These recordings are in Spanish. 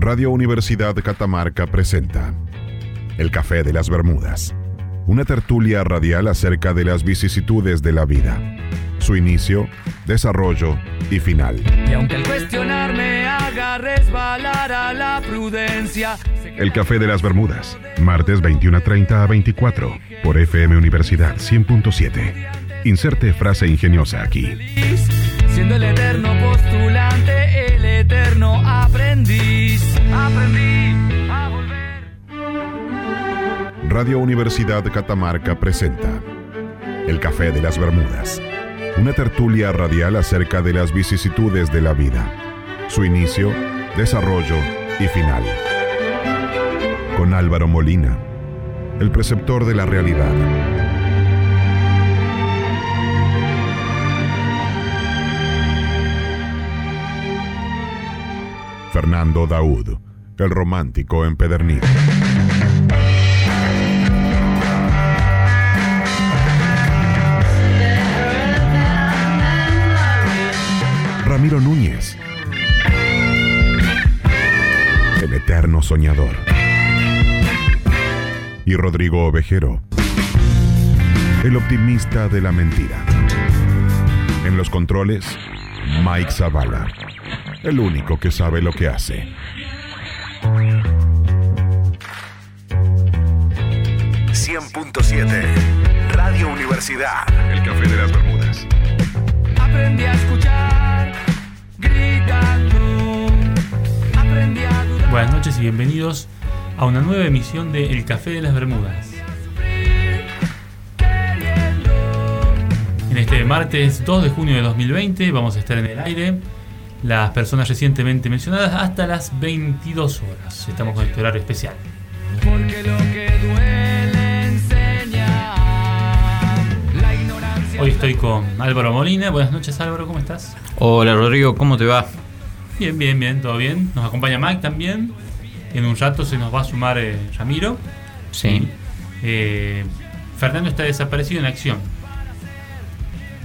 Radio Universidad Catamarca presenta El Café de las Bermudas, una tertulia radial acerca de las vicisitudes de la vida, su inicio, desarrollo y final. Y aunque el cuestionar me haga resbalar a la prudencia. El Café de las Bermudas, martes 21.30 a 24, por FM Universidad 100.7. Inserte frase ingeniosa aquí. Siendo el eterno postulante, eterno aprendiz. Aprendí a volver. Radio Universidad Catamarca presenta El Café de las Bermudas, una tertulia radial acerca de las vicisitudes de la vida, su inicio, desarrollo y final. Con Álvaro Molina, el preceptor de la realidad. Fernando Daud, el romántico empedernido. Ramiro Núñez, el eterno soñador. Y Rodrigo Ovejero, el optimista de la mentira. En los controles, Mike Zavala, el único que sabe lo que hace. Radio Universidad. El café de las Bermudas. Aprendí a escuchar, gritando. Aprendí a dudar. Buenas noches y bienvenidos a una nueva emisión de El Café de las Bermudas. En este martes 2 de junio de 2020 vamos a estar en el aire las personas recientemente mencionadas hasta las 22 horas. Estamos con este horario especial. Porque lo que duele enseña. La ignorancia. Hoy estoy con Álvaro Molina. Buenas noches Álvaro, ¿cómo estás? Hola Rodrigo, ¿cómo te va? Bien, bien, bien, todo bien. Nos acompaña Mike también. En un rato se nos va a sumar eh, Ramiro. Sí. Eh, Fernando está desaparecido en acción.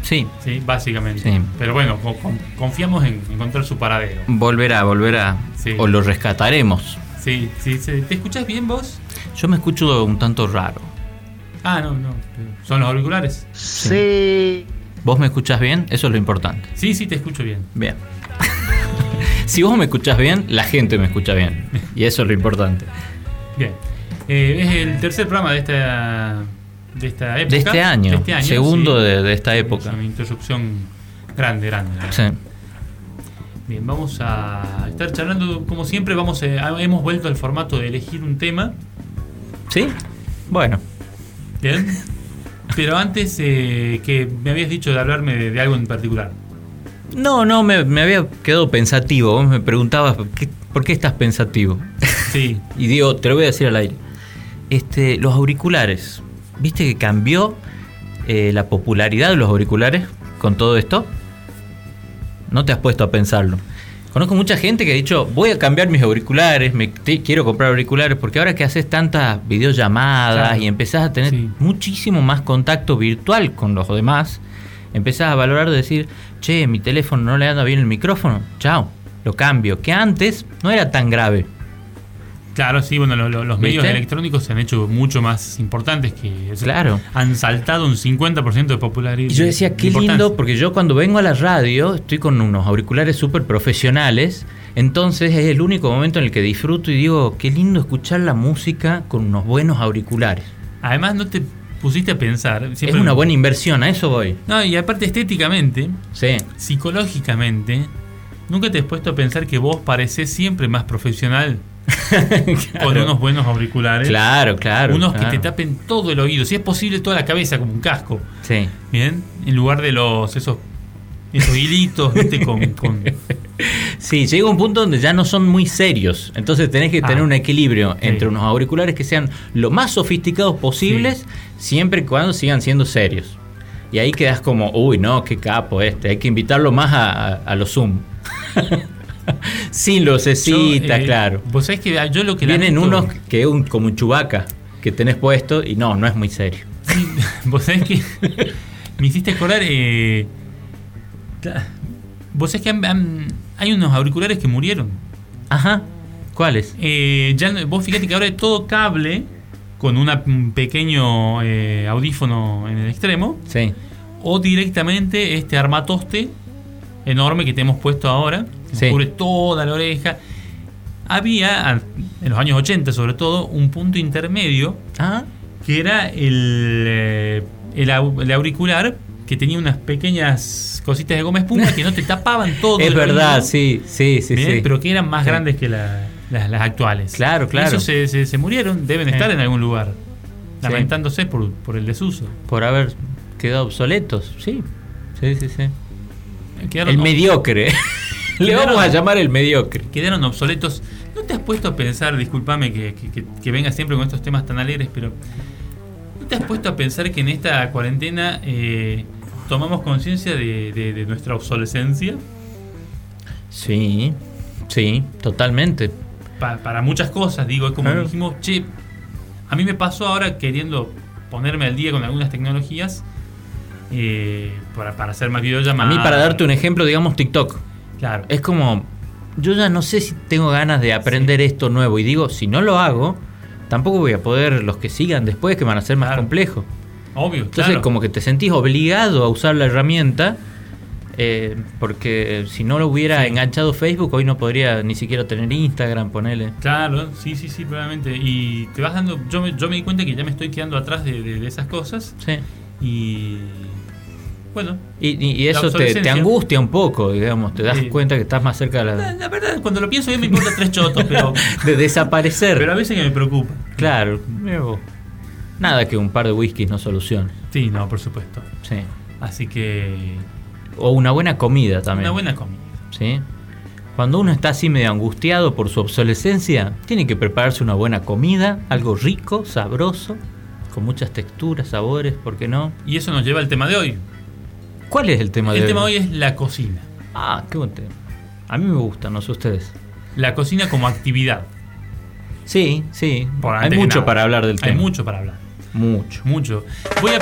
Sí, Sí, básicamente. Sí. Pero bueno, co- con- confiamos en encontrar su paradero. volverá, volverá. Sí. O lo rescataremos. Sí, sí, sí. ¿Te escuchas bien vos? Yo me escucho un tanto raro. Ah, no, no. ¿Son los auriculares? Sí. ¿Vos me escuchás bien? Eso es lo importante. Sí, sí, te escucho bien. Bien. si vos me escuchás bien, la gente me escucha bien. Y eso es lo importante. Bien. Eh, es el tercer programa de esta, de esta época. De este año. De este año, segundo sí. de, de esta Es época. una introducción grande, grande. Sí. Bien, vamos a estar charlando como siempre. Vamos a- hemos vuelto al formato de elegir un tema. ¿Sí? Bueno. Bien. Pero antes eh, que me habías dicho de hablarme de, de algo en particular. No, no, me, me había quedado pensativo. Vos me preguntabas, ¿qué- ¿por qué estás pensativo? Sí. Y digo, te lo voy a decir al aire. Este, los auriculares. ¿Viste que cambió eh, la popularidad de los auriculares con todo esto? No te has puesto a pensarlo. Conozco mucha gente que ha dicho, voy a cambiar mis auriculares, me te- quiero comprar auriculares, porque ahora que haces tantas videollamadas Claro. y empezás a tener Sí. muchísimo más contacto virtual con los demás, empezás a valorar de decir, che, mi teléfono no le anda bien el micrófono, chao, lo cambio. Que antes no era tan grave. Claro, sí, bueno, lo- lo- los medios electrónicos se han hecho mucho más importantes que o sea, Claro. Han saltado un 50% de popularidad. Y yo decía, qué lindo, porque yo cuando vengo a la radio estoy con unos auriculares súper profesionales, entonces es el único momento en el que disfruto y digo, qué lindo escuchar la música con unos buenos auriculares. Además, no te pusiste a pensar. Es una buena inversión, a eso voy. No, y aparte, estéticamente, Sí. psicológicamente, nunca te has puesto a pensar que vos parecés siempre más profesional con unos buenos auriculares. Claro, claro. unos claro. que te tapen todo el oído, si es posible toda la cabeza como un casco. Sí. Bien, en lugar de los esos esos hilitos, ¿viste? Con, con- Sí, llega un punto donde ya no son muy serios. Entonces tenés que Ah. tener un equilibrio Sí. entre unos auriculares que sean lo más sofisticados posibles, siempre y cuando sigan siendo serios. Y ahí quedas como, uy, no, qué capo este. Hay que invitarlo más a, a- a los Zoom. Sin lucecita, Yo, eh, claro. Vos sabés que yo lo que Vienen lamento- unos que es un, como un chubaca que tenés puesto y no, no es muy serio. Sí, vos sabés que me hiciste acordar. eh, vos sabés que han- han- hay unos auriculares que murieron. Ajá. ¿Cuáles? Eh, ya, vos fíjate que ahora es todo cable con una- un pequeño eh, audífono en el extremo Sí. o directamente este armatoste enorme que te hemos puesto ahora, que Sí. cubre toda la oreja. Había, en los años 80 sobre todo, un punto intermedio Ah, que era el, eh, el, au- el auricular que tenía unas pequeñas cositas de goma espuma que no te tapaban todo. es verdad, sí, sí, sí, ¿bien? sí. pero que eran más Sí. grandes que la- las- las actuales. Claro, claro. esos se, se- se murieron, deben estar en algún lugar, lamentándose por, por el desuso. Por haber quedado obsoletos, sí. Sí, sí, sí. Quedaron El mediocre. Le vamos a llamar el mediocre. quedaron obsoletos. ¿No te has puesto a pensar, discúlpame que, que, que- que venga siempre con estos temas tan alegres, pero ¿no te has puesto a pensar que en esta cuarentena eh, tomamos conciencia de, de- de nuestra obsolescencia? Sí, sí, totalmente. Pa- para muchas cosas, digo, es como Claro. dijimos, che, a mí me pasó ahora queriendo ponerme al día con algunas tecnologías eh, para, para hacer más A videollamadas. mí, para darte un ejemplo, digamos TikTok. Claro. Es como, yo ya no sé si tengo ganas de aprender esto nuevo. Y digo, si no lo hago, tampoco voy a poder los que sigan después, que van a ser más Claro. complejos. Obvio, Entonces, claro. como que te sentís obligado a usar la herramienta. eh, porque si no lo hubiera Sí. enganchado Facebook, hoy no podría ni siquiera tener Instagram, ponele. Claro, sí, sí, sí, probablemente. Y te vas dando. Yo me, yo me di cuenta que ya me estoy quedando atrás de, de- de esas cosas. Sí. Y. Bueno, Y, y- eso te, te angustia un poco, digamos. Te das Sí. cuenta que estás más cerca de, la, la- la verdad, cuando lo pienso, a mí me importa tres chotos, pero. de desaparecer. pero a veces que me preocupa. Claro. Nada que un par de whiskies no solucione. Sí, no, por supuesto. Sí. Así que. O una buena comida también. Una buena comida. ¿sí? Cuando uno está así medio angustiado por su obsolescencia, tiene que prepararse una buena comida, algo rico, sabroso, con muchas texturas, sabores, ¿por qué no? Y eso nos lleva al tema de hoy. ¿Cuál es el tema de El tema hoy es la cocina. Ah, qué buen tema. A mí me gusta, no sé ustedes. La cocina como actividad. Sí, sí. Por Hay mucho nada. para hablar del Hay tema. mucho para hablar. Mucho. Mucho. Voy a.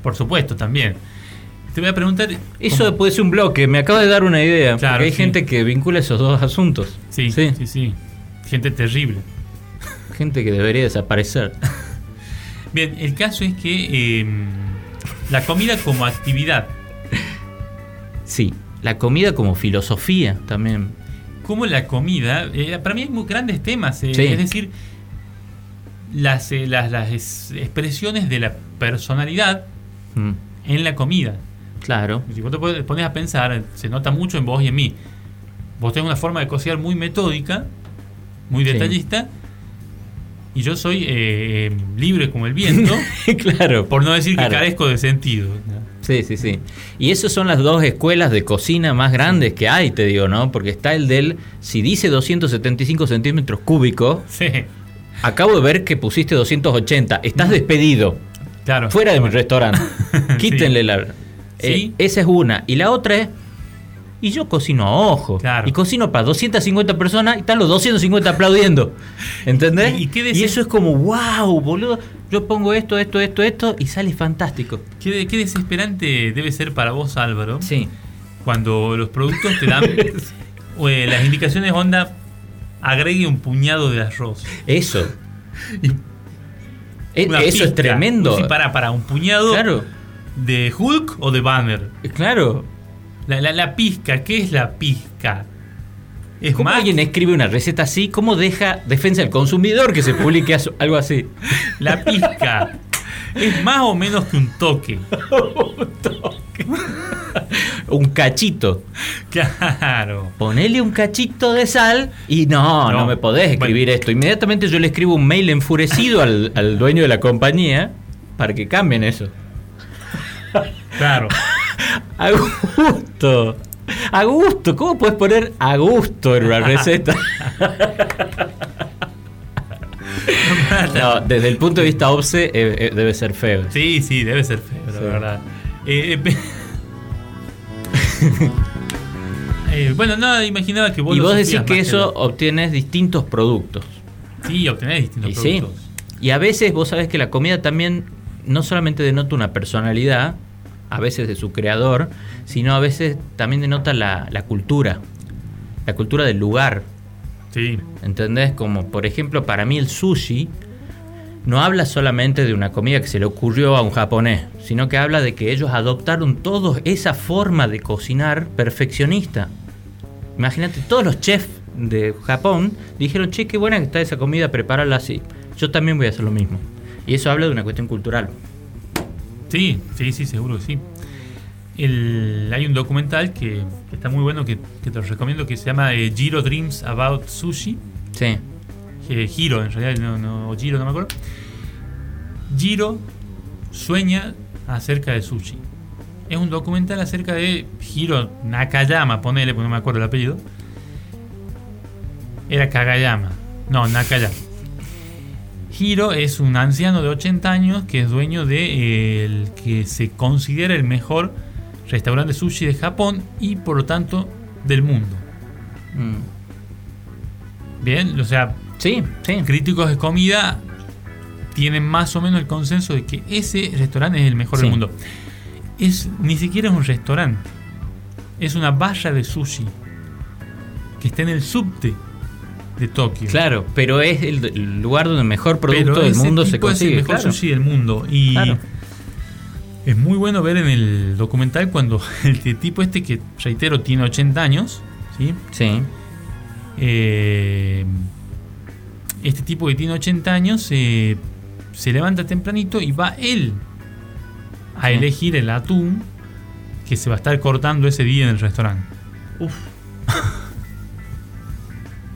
Por supuesto, también. Te voy a preguntar. Eso ¿cómo- puede ser un bloque, me acaba de dar una idea. Claro, porque hay sí. gente que vincula esos dos asuntos. Sí, sí. sí, sí. Gente terrible. Gente que debería desaparecer. Bien, el caso es que eh, la comida como actividad, Sí. La comida como filosofía también. como la comida, eh, para mí hay muy grandes temas, eh, Sí. es decir, las, eh, las, las es- expresiones de la personalidad Mm, en la comida. claro. Si vos te pones a pensar, se nota mucho en vos y en mí. Vos tenés una forma de cocinar muy metódica, muy Sí. Y yo soy eh, eh, libre como el viento, claro. por no decir que carezco de sentido. Sí, sí, sí. Y esas son las dos escuelas de cocina más grandes que hay, te digo, ¿no? Porque está el del, si dice 275 centímetros cúbicos, Sí, acabo de ver que pusiste 280, estás despedido, claro. fuera de mi restaurante. Quítenle la... Eh, Sí. esa es una. Y la otra es, y yo cocino a ojo. Claro. Y cocino para 250 personas y están los 250 aplaudiendo. ¿Entendés? ¿Y- qué eso es como, wow, boludo. Yo pongo esto, esto, esto, esto y sale fantástico. ¿Qué, de- qué desesperante debe ser para vos, Álvaro, Sí. cuando los productos te dan eh, las indicaciones onda, agregue un puñado de arroz. Eso. E- Una eso es tremendo. Sí, para, para, un puñado Claro, de Hulk o de Banner. claro. La, la, la pizca, ¿qué es la pizca? Es ¿Cómo más, alguien escribe una receta así? ¿Cómo deja defensa del consumidor que se publique algo así? la pizca es más o menos que un toque. Un cachito. Claro. Ponele un cachito de sal y no, no, No. me podés escribir Bueno. esto. Inmediatamente yo le escribo un mail enfurecido al, al dueño de la compañía para que cambien eso. Claro. A gusto. A gusto. ¿Cómo puedes poner a gusto en una receta? No, desde el punto de vista OBSE eh, eh, debe ser feo. Sí, sí, debe ser feo, la Sí. verdad. Eh, eh, bueno, nada, imaginaba que vos Y vos decís que eso lo- obtienes distintos productos. Sí, obtenés distintos Y sí. productos. Y a veces vos sabés que la comida también no solamente denota una personalidad, a veces de su creador, sino a veces también denota la, la cultura, la cultura del lugar. Sí. ¿Entendés? Como por ejemplo, para mí el sushi no habla solamente de una comida que se le ocurrió a un japonés, sino que habla de que ellos adoptaron todos esa forma de cocinar perfeccionista. Imagínate, todos los chefs de Japón dijeron, che, qué buena que está esa comida, prepárala así. Yo también voy a hacer lo mismo. Y eso habla de una cuestión cultural. Sí, sí, sí, seguro que sí. El- hay un documental que, que está muy bueno que, que te lo recomiendo que se llama eh, Giro Dreams About Sushi. Sí, Eh, Giro, en realidad, no, no, o Giro, no me acuerdo. Giro sueña acerca de sushi. Es un documental acerca de Hiro Nakayama, ponele, porque no me acuerdo el apellido. Era Kagayama. No, Nakayama. Hiro es un anciano de 80 años que es dueño de eh, el que se considera el mejor restaurante sushi de Japón y por lo tanto del mundo. Mm. Bien, o sea, sí, sí. críticos de comida tienen más o menos el consenso de que ese restaurante es el mejor Sí. del mundo. Es, ni siquiera es un restaurante. Es una barra de sushi que está en el subte de Tokio. Claro, pero es el, lugar donde el mejor Pero producto del mundo se es consigue. el mejor claro. sushi del mundo. Y Claro. es muy bueno ver en el documental cuando el tipo este que, reitero, tiene 80 años, ¿sí? Sí, Eh, este tipo que tiene 80 años eh, se levanta tempranito y va él a Sí. elegir el atún que se va a estar cortando ese día en el restaurante.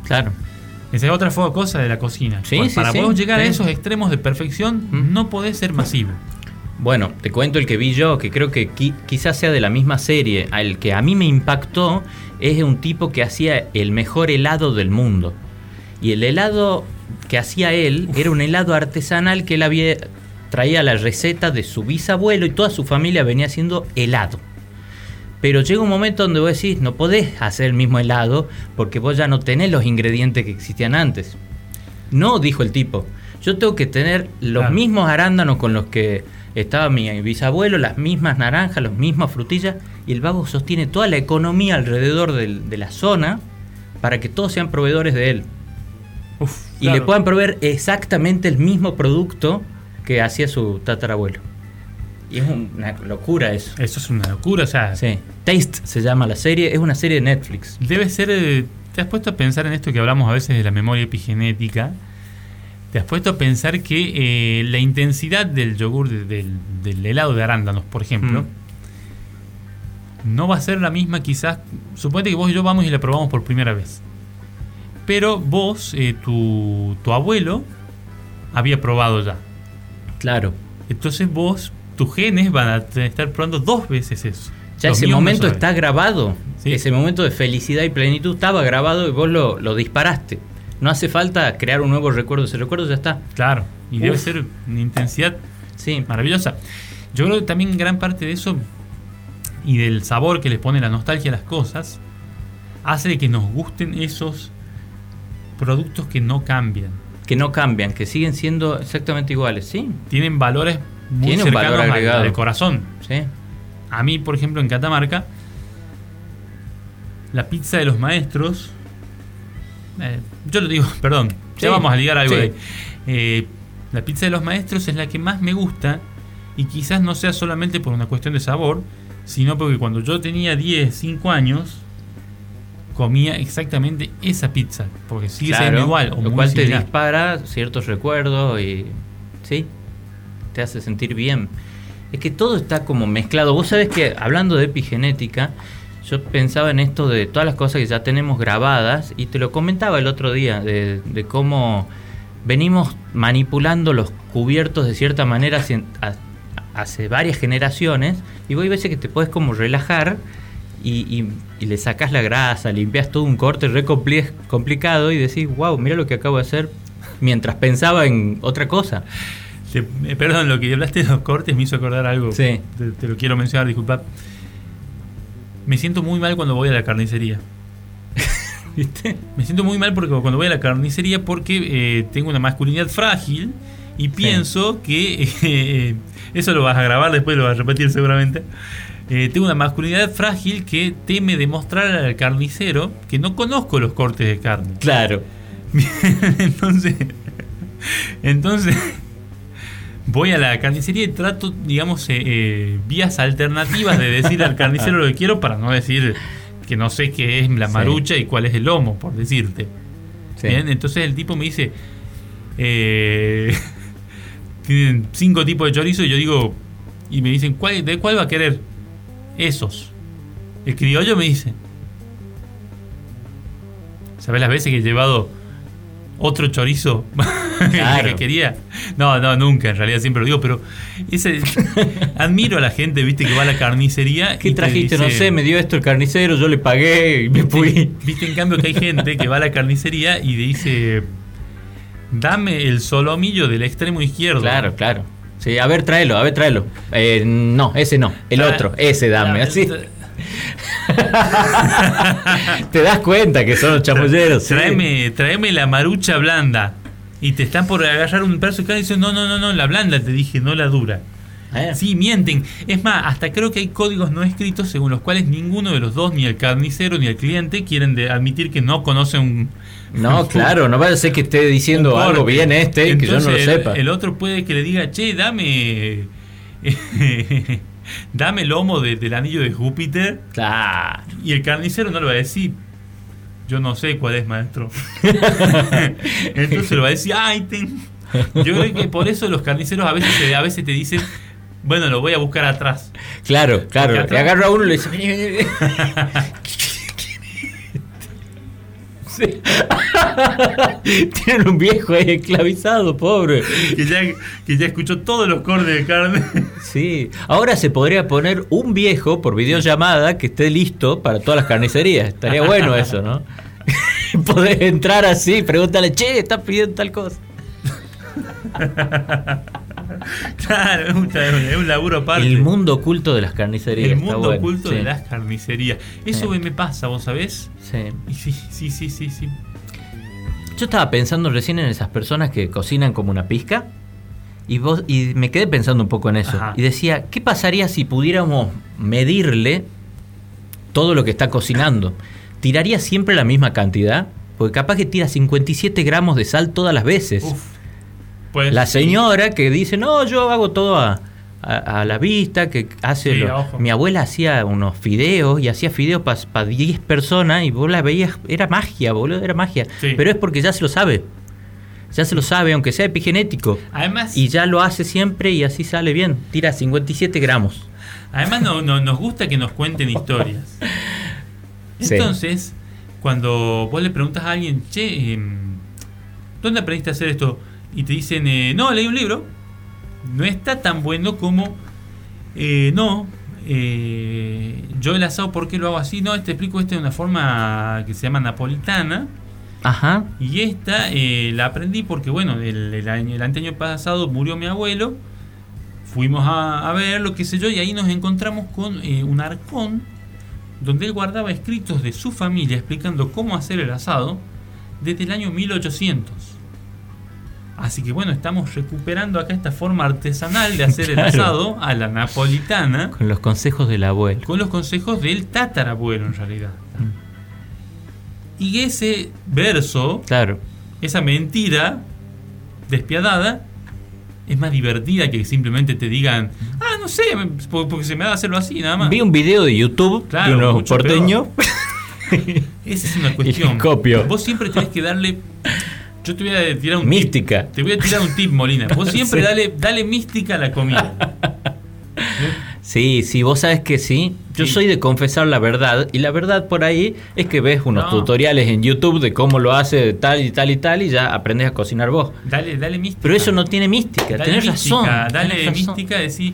claro. Esa es otra cosa de la cocina. Sí, Para- sí, Para sí, vos llegar a esos extremos de perfección, no podés ser masivo. Bueno, te cuento el que vi yo, que creo que qui- quizás sea de la misma serie. El que a mí me impactó es un tipo que hacía el mejor helado del mundo. Y el helado que hacía él era un helado artesanal que él había traía la receta de su bisabuelo y toda su familia venía haciendo helado. Pero llega un momento donde vos decís, no podés hacer el mismo helado porque vos ya no tenés los ingredientes que existían antes. No, dijo el tipo. Yo tengo que tener los Claro. mismos arándanos con los que estaba mi bisabuelo, las mismas naranjas, las mismas frutillas. Y el vago sostiene toda la economía alrededor de la zona para que todos sean proveedores de él. Uf, Y claro. le puedan proveer exactamente el mismo producto que hacía su tatarabuelo. Y es una locura eso. Eso es una locura, o sea, Sí. Taste se llama la serie, es una serie de Netflix. Debe ser. eh, ¿Te has puesto a pensar en esto que hablamos a veces de la memoria epigenética? ¿Te has puesto a pensar que eh, la intensidad del yogur, de- del, del helado de arándanos, por ejemplo, Mm. no va a ser la misma quizás? Suponete que vos y yo vamos y la probamos por primera vez. Pero vos, eh, tu, tu abuelo, había probado ya. Claro. Entonces vos, tus genes van a estar probando dos veces eso. Ya ese momento está grabado. Sí. Ese momento de felicidad y plenitud estaba grabado y vos lo, lo disparaste. No hace falta crear un nuevo recuerdo, ese recuerdo ya está. Claro, y debe ser una intensidad Sí. maravillosa. Yo creo que también gran parte de eso y del sabor que les pone la nostalgia a las cosas hace de que nos gusten esos productos que no cambian. Que no cambian, que siguen siendo exactamente iguales, ¿sí? Tienen valores muy Tiene un cercanos valor al- al corazón. Sí. A mí, por ejemplo, en Catamarca, la pizza de los maestros. eh, yo lo digo, perdón, Sí, ya vamos a ligar algo sí. ahí. Eh, la pizza de los maestros es la que más me gusta y quizás no sea solamente por una cuestión de sabor, sino porque cuando yo tenía 10, 5 años, comía exactamente esa pizza, porque sigue Claro, siendo igual. O lo muy cual te dispara ciertos recuerdos y. Sí. Te hace sentir bien. Es que todo está como mezclado. Vos sabés que hablando de epigenética, yo pensaba en esto de todas las cosas que ya tenemos grabadas y te lo comentaba el otro día, de, cómo venimos manipulando los cubiertos de cierta manera hace, varias generaciones y vos hay veces que te puedes como relajar y, le sacás la grasa, limpias todo un corte re compli- complicado y decís, wow, mira lo que acabo de hacer mientras pensaba en otra cosa. Te- eh, perdón, lo que hablaste de los cortes me hizo acordar algo. Sí. Te, te lo quiero mencionar, disculpa. Me siento muy mal cuando voy a la carnicería. ¿Viste? Me siento muy mal porque cuando voy a la carnicería porque eh, tengo una masculinidad frágil y pienso que eh, eso lo vas a grabar después lo vas a repetir seguramente. eh, tengo una masculinidad frágil que teme demostrar al carnicero que no conozco los cortes de carne. Claro. entonces, entonces voy a la carnicería y trato, digamos, eh, eh, vías alternativas de decir al carnicero lo que quiero para no decir que no sé qué es la Sí. marucha y cuál es el lomo, por decirte. Sí. Bien, entonces el tipo me dice, eh, tienen cinco tipos de chorizo y yo digo, y me dicen, ¿cuál, ¿de cuál va a querer? Esos. El criollo me dice, ¿sabes las veces que he llevado otro chorizo Claro. que quería? No, no, nunca, en realidad siempre lo digo, pero ese, admiro a la gente, viste, que va a la carnicería. ¿Qué y trajiste? No sé, me dio esto el carnicero, yo le pagué y me fui. Viste, en cambio, que hay gente que va a la carnicería y dice: Dame el solomillo del extremo izquierdo. Claro, claro. Sí, a ver, tráelo, a ver, tráelo. Eh, no, ese no, el otro, ese dame, así. Te das cuenta que son los chamulleros. sí. Tráeme, tráeme la marucha blanda. Y te están por agarrar un pedazo de carne y dicen: No, no, no, no, la blanda te dije, no la dura. Eh, Sí, mienten. Es más, hasta creo que hay códigos no escritos según los cuales ninguno de los dos, ni el carnicero ni el cliente, quieren de- admitir que no conocen un. No, claro, no vaya a ser que esté diciendo algo bien este y que yo no lo Entonces, el- sepa. El, otro puede que le diga, che, dame. dame el lomo de- del anillo de Júpiter. Claro. Y el carnicero no le va a decir. Yo no sé cuál es, maestro. Entonces le va a decir, ay, ten-". Yo creo que por eso los carniceros a veces, te- a veces te dicen, bueno, lo voy a buscar atrás. Claro, claro. Porque Le atrás- agarra a uno y le dice. Sí. Tienen un viejo ahí esclavizado, pobre. Que ya, que ya escuchó todos los cortes de carne. Sí. Ahora se podría poner un viejo por videollamada que esté listo para todas las carnicerías. Estaría bueno eso, ¿no? Podés entrar así, pregúntale, che, estás pidiendo tal cosa. claro, es un, es un laburo aparte. El mundo oculto de las carnicerías. El mundo bueno, oculto sí. de las carnicerías. Eso Sí. me pasa, vos sabés. Sí. Sí, sí, sí, sí, sí. Yo estaba pensando recién en esas personas que cocinan como una pizca. Y, vos, y me quedé pensando un poco en eso. Ajá. Y decía, ¿qué pasaría si pudiéramos medirle todo lo que está cocinando? ¿Tiraría siempre la misma cantidad? Porque capaz que tira 57 gramos de sal todas las veces. Uf. Pues, La señora que dice, no, yo hago todo a, a- a la vista, que hace... Sí, lo-. Mi abuela hacía unos fideos y hacía fideos para 10 personas y vos la veías, era magia, boludo, era magia. Sí. Pero es porque ya se lo sabe. Ya se lo sabe, aunque sea epigenético. Además, Y ya lo hace siempre y así sale bien. Tira 57 gramos. además no, no- nos gusta que nos cuenten historias. Sí. Entonces, cuando vos le preguntas a alguien, che, em, ¿dónde aprendiste a hacer esto? Y te dicen, eh, no, leí un libro. No está tan bueno como, eh, no, eh, yo el asado, ¿por qué lo hago así? No, te explico, esta de una forma que se llama napolitana. Ajá. Y esta eh, la aprendí porque, bueno, el, el año, el anteaño pasado murió mi abuelo. Fuimos a, a verlo, qué sé yo, y ahí nos encontramos con eh, un arcón donde él guardaba escritos de su familia explicando cómo hacer el asado desde el año 1800. Así que bueno, estamos recuperando acá esta forma artesanal de hacer el asado a la napolitana Con los consejos del abuelo. con los consejos del tatarabuelo en realidad. Y ese verso, Claro. esa mentira despiadada, es más divertida que simplemente te digan, ah, no sé, po- porque se me da hacerlo así, nada más. Vi un video de YouTube Claro, de unos porteños. Esa es una cuestión. Y copio. Vos siempre tenés que darle. Yo te voy a tirar un Mística. tip. Te voy a tirar un tip, Molina. Vos siempre Sí. dale, dale mística a la comida. Sí, sí, vos sabes que sí. Yo Sí. soy de confesar la verdad. Y la verdad por ahí es que ves unos No. tutoriales en YouTube de cómo lo hace tal y tal y tal y ya aprendes a cocinar vos. Dale, dale mística. Pero eso no tiene mística. Dale tenés mística, razón. Dale tenés razón. mística, decir.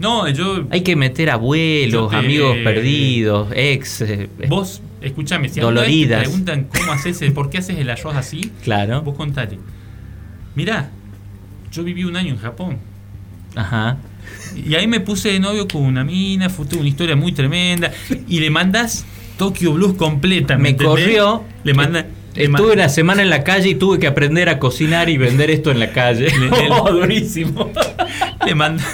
No, yo. Hay que meter abuelos, te- amigos perdidos, ex. eh, Vos, escúchame, si vez te Doloridas. preguntan cómo haces el, por qué haces el arroz así, Claro. vos contale. Mirá, yo viví un año en Japón. Ajá. Y ahí me puse de novio con una mina, fue una historia muy tremenda. Y le mandas Tokyo Blues completa. Me corrió. Le manda. le Estuve una semana en la calle y tuve que aprender a cocinar y vender esto en la calle. Le- le- Oh, durísimo. le manda.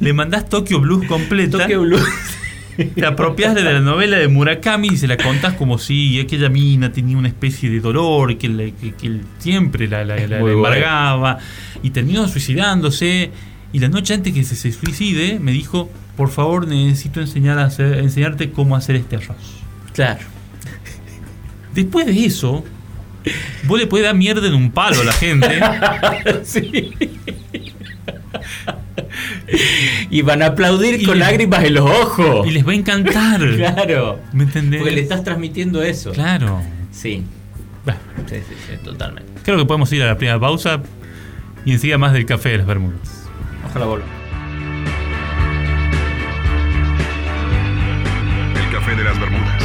le mandás Tokyo Blues completa. Tokyo Blues. Te apropias de la novela de Murakami y se la contás como si aquella mina tenía una especie de dolor que, que- que él siempre la, embargaba y terminó suicidándose. Y la noche antes que se, se suicide me dijo, por favor necesito enseñar a hacer- enseñarte cómo hacer este arroz. Claro. Después de eso, vos le podés dar mierda en un palo a la gente. Sí. Y van a aplaudir Y con lágrimas en los ojos. y les va a encantar. Claro. ¿Me entendés? Porque le estás transmitiendo eso. Claro. Sí. Bueno, Sí, sí, sí, totalmente. creo que podemos ir a la primera pausa y enseguida más del café de las Bermudas. Ojalá vuelva. El café de las Bermudas.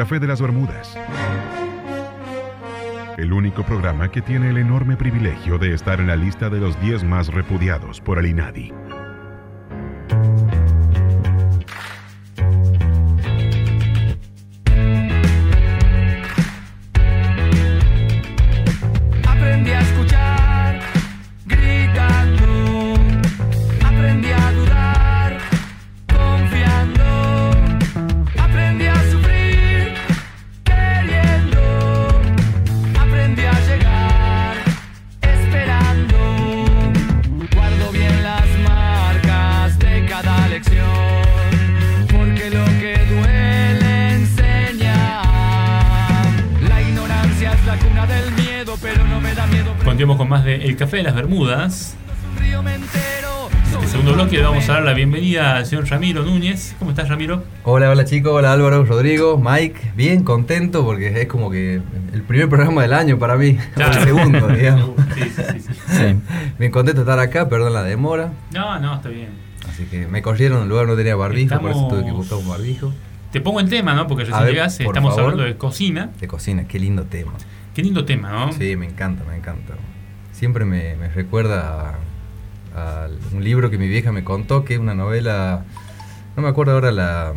Café de las Bermudas. El único programa que tiene el enorme privilegio de estar en la lista de los 10 más repudiados por el INADI. Entero. En el segundo bloque le vamos a dar la bienvenida al señor Ramiro Núñez. ¿Cómo estás, Ramiro? Hola, hola chicos, hola Álvaro, Rodrigo, Mike, bien contento porque es como que el primer programa del año para mí, o el segundo, digamos. Sí, sí, sí. Bien contento de estar acá, perdón la demora, No, no, está bien. así que me corrieron, el lugar no tenía barbijo, por eso tuve que buscar un barbijo. Te pongo el tema, ¿no? Porque recién ver, llegas, por estamos favor. hablando de cocina. De cocina, qué lindo tema. Qué lindo tema, ¿no? Sí, me encanta, me encanta. Siempre me, me recuerda a, a un libro que mi vieja me contó, que es una novela, no me acuerdo ahora la,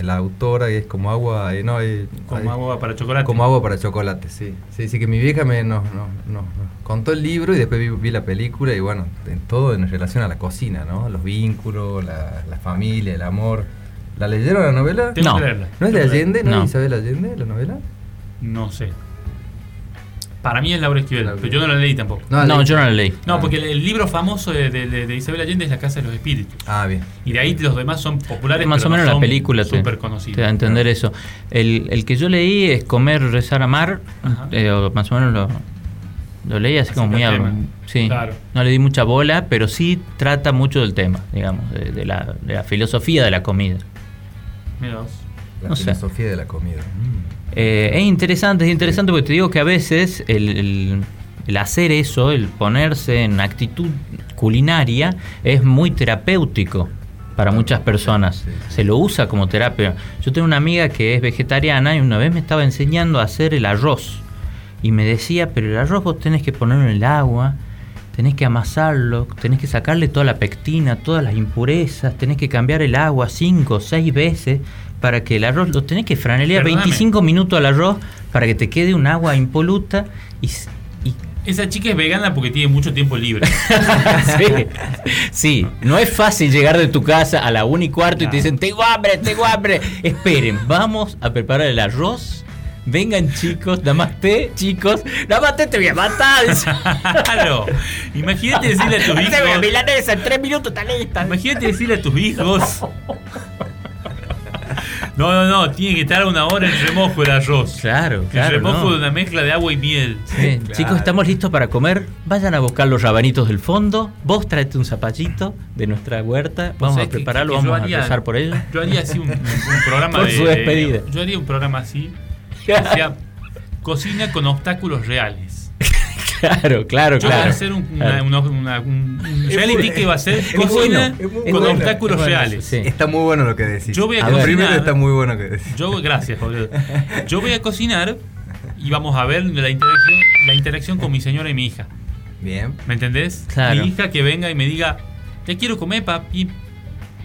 la autora, y es como agua, eh, no, eh, Como agua para chocolate. Como agua para chocolate, sí. Sí, sí, que mi vieja me nos, nos- nos contó el libro y después vi, vi la película y bueno, en todo en relación a la cocina, ¿no? Los vínculos, la, la familia, el amor. ¿La leyeron la novela? No. ¿No es de Allende? ¿No, No. es Isabel Allende la novela? No sé. Para mí es Laura Esquivel, Laura. pero yo no la leí tampoco. No, No, leí. yo no la leí. No, Ah. porque el, el libro famoso de, de- de- de Isabel Allende es La Casa de los Espíritus. Ah, bien. Y de ahí los demás son populares, Más pero o menos no la película súper conocidos. te da a entender eso. El, el que yo leí es Comer, Rezar, Amar. Eh, más o menos lo, lo leí así, Así como muy... que el a- tema. Sí, Claro. no le di mucha bola, pero sí trata mucho del tema, digamos, de, de la, de la filosofía de la comida. Mira vos. La No sé. filosofía de la comida. Mm. Eh, es interesante, es interesante porque te digo que a veces el, el- el hacer eso, el ponerse en actitud culinaria, es muy terapéutico para muchas personas. Sí, sí. Se lo usa como terapia. Yo tengo una amiga que es vegetariana y una vez me estaba enseñando a hacer el arroz. Y me decía, pero el arroz vos tenés que ponerlo en el agua, tenés que amasarlo, tenés que sacarle toda la pectina, todas las impurezas, tenés que cambiar el agua cinco o seis veces para que el arroz, lo tenés que franelear Perdóname. 25 minutos al arroz para que te quede un agua impoluta y... y Esa chica es vegana porque tiene mucho tiempo libre. sí, sí, no es fácil llegar de tu casa a la 1 y cuarto y te Claro. dicen, tengo hambre, tengo hambre. Esperen, vamos a preparar el arroz. Vengan chicos, namaste, chicos. Namaste, te voy a matar. claro. Imagínate decirle a tus hijos. milanesa, en tres minutos está lista. Imagínate decirle a tus hijos. No, no, no, tiene que estar una hora en remojo el arroz. Claro, El claro. remojo no. de una mezcla de agua y miel. Sí, Chicos, estamos listos para comer. Vayan a buscar los rabanitos del fondo. Vos traete un zapallito de nuestra huerta. Vamos a prepararlo, que vamos a rezar por ello. Yo haría así un, un programa Por de. su despedida. Yo haría un programa así. Que sea cocina con obstáculos reales. Claro, claro, Yo voy a claro. hacer un, una- Claro. una- una- un- un reality que va a ser es cocina bueno, con bueno, obstáculos es bueno. reales. Sí. Está muy bueno lo que decís. Yo voy a A cocinar. Primero está muy bueno que decís. Yo, gracias, Jorge. Yo voy a cocinar y vamos a ver la interacción, la interacción con mi señora y mi hija. Bien. ¿Me entendés? Claro. Mi hija que venga y me diga, te quiero comer, papi.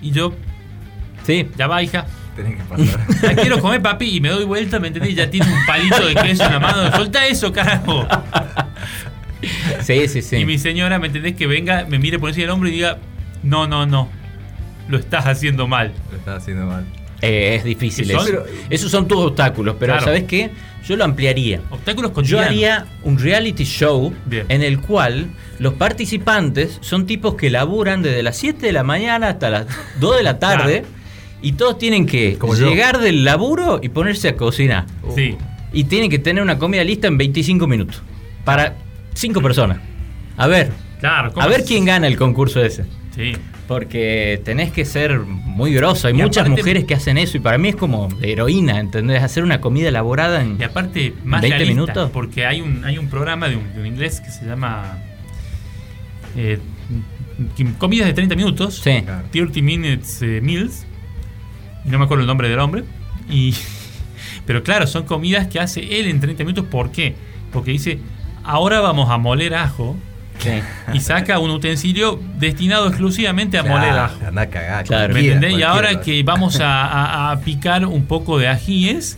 Y yo, Sí. ya va, hija. Tenés que pasar. La quiero comer, papi. Y me doy vuelta, ¿me entendés? Ya tiene un palito de queso en la mano. Solta eso, carajo. Sí, sí, sí. Y mi señora, ¿me entendés? Que venga, me mire por encima del hombro y diga, no, no, no. Lo estás haciendo mal. Lo estás haciendo mal. Eh, es difícil eso. Esos son tus obstáculos, pero Claro. ¿sabes qué? Yo lo ampliaría. Obstáculos Yo cotidianos. haría un reality show Bien. en el cual los participantes son tipos que laburan desde las 7 de la mañana hasta las 2 de la tarde Claro. Y todos tienen que Como yo. llegar del laburo y ponerse a cocinar. Sí. Y tienen que tener una comida lista en 25 minutos para 5 personas. A ver, Claro. ¿cómo a ver es? quién gana el concurso ese. Sí. Porque tenés que ser muy grosso. Hay Y muchas aparte- mujeres que hacen eso y para mí es como heroína, ¿entendés? Hacer una comida elaborada en... Y aparte, más 20 realista, minutos. porque hay un, hay un programa de un, de un inglés que se llama eh, Comidas de 30 minutos. Sí. Claro. 30 Minutes eh, Meals. No me acuerdo el nombre del hombre. Y Pero claro, son comidas que hace él en 30 minutos. ¿Por qué? Porque dice, ahora vamos a moler ajo y saca un utensilio destinado exclusivamente a moler ajo. Anda a cagar. Claro. ¿Me entendés? Y ahora que vamos a, a- a picar un poco de ajíes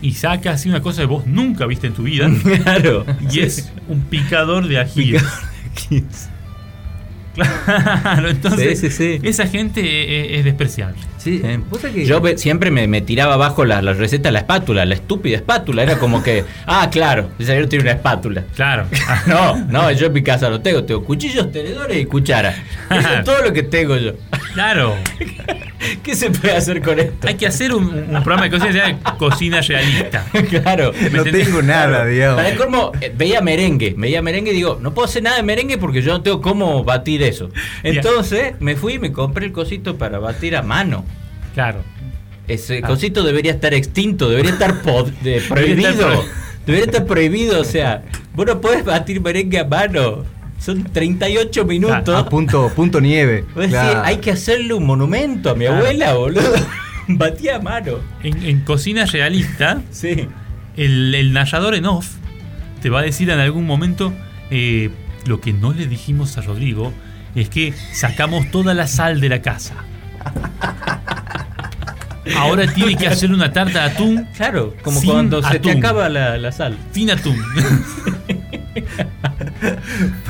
y saca así una cosa que vos nunca viste en tu vida. Claro. Y es un picador de ajíes. Claro, entonces Sí, sí, sí. esa gente es, es despreciable. Sí, Sí. vos sabés que- Yo siempre me, me tiraba abajo la, la receta de la espátula, la estúpida espátula. Era como que, ah, claro, el señor tiene una espátula. Claro. No, no, yo en mi casa lo tengo. Tengo cuchillos, tenedores y cuchara. Eso es todo lo que tengo yo. Claro. ¿Qué se puede hacer con esto? Hay que hacer un, un programa de cocina que se llama Cocina Realista. claro. ¿Me no tengo nada, digamos. Para como veía merengue, veía merengue y digo, no puedo hacer nada de merengue porque yo no tengo cómo batir eso. Entonces me fui y me compré el cosito para batir a mano. Claro. Ese Ah. cosito debería estar extinto, debería estar pod- de- Debería prohibido. Debería estar prohibido, o sea, vos no podés batir merengue a mano. Son 38 minutos. Ah, punto, punto nieve. Vos decís, Claro. hay que hacerle un monumento a mi Claro. abuela, boludo. Batía a mano. En, en Cocina Realista, Sí. el, el narrador en off te va a decir en algún momento eh, lo que no le dijimos a Rodrigo es que sacamos toda la sal de la casa. Ahora tiene que hacer una tarta de atún Claro, como Sin cuando se te acaba la, la sal. sin atún.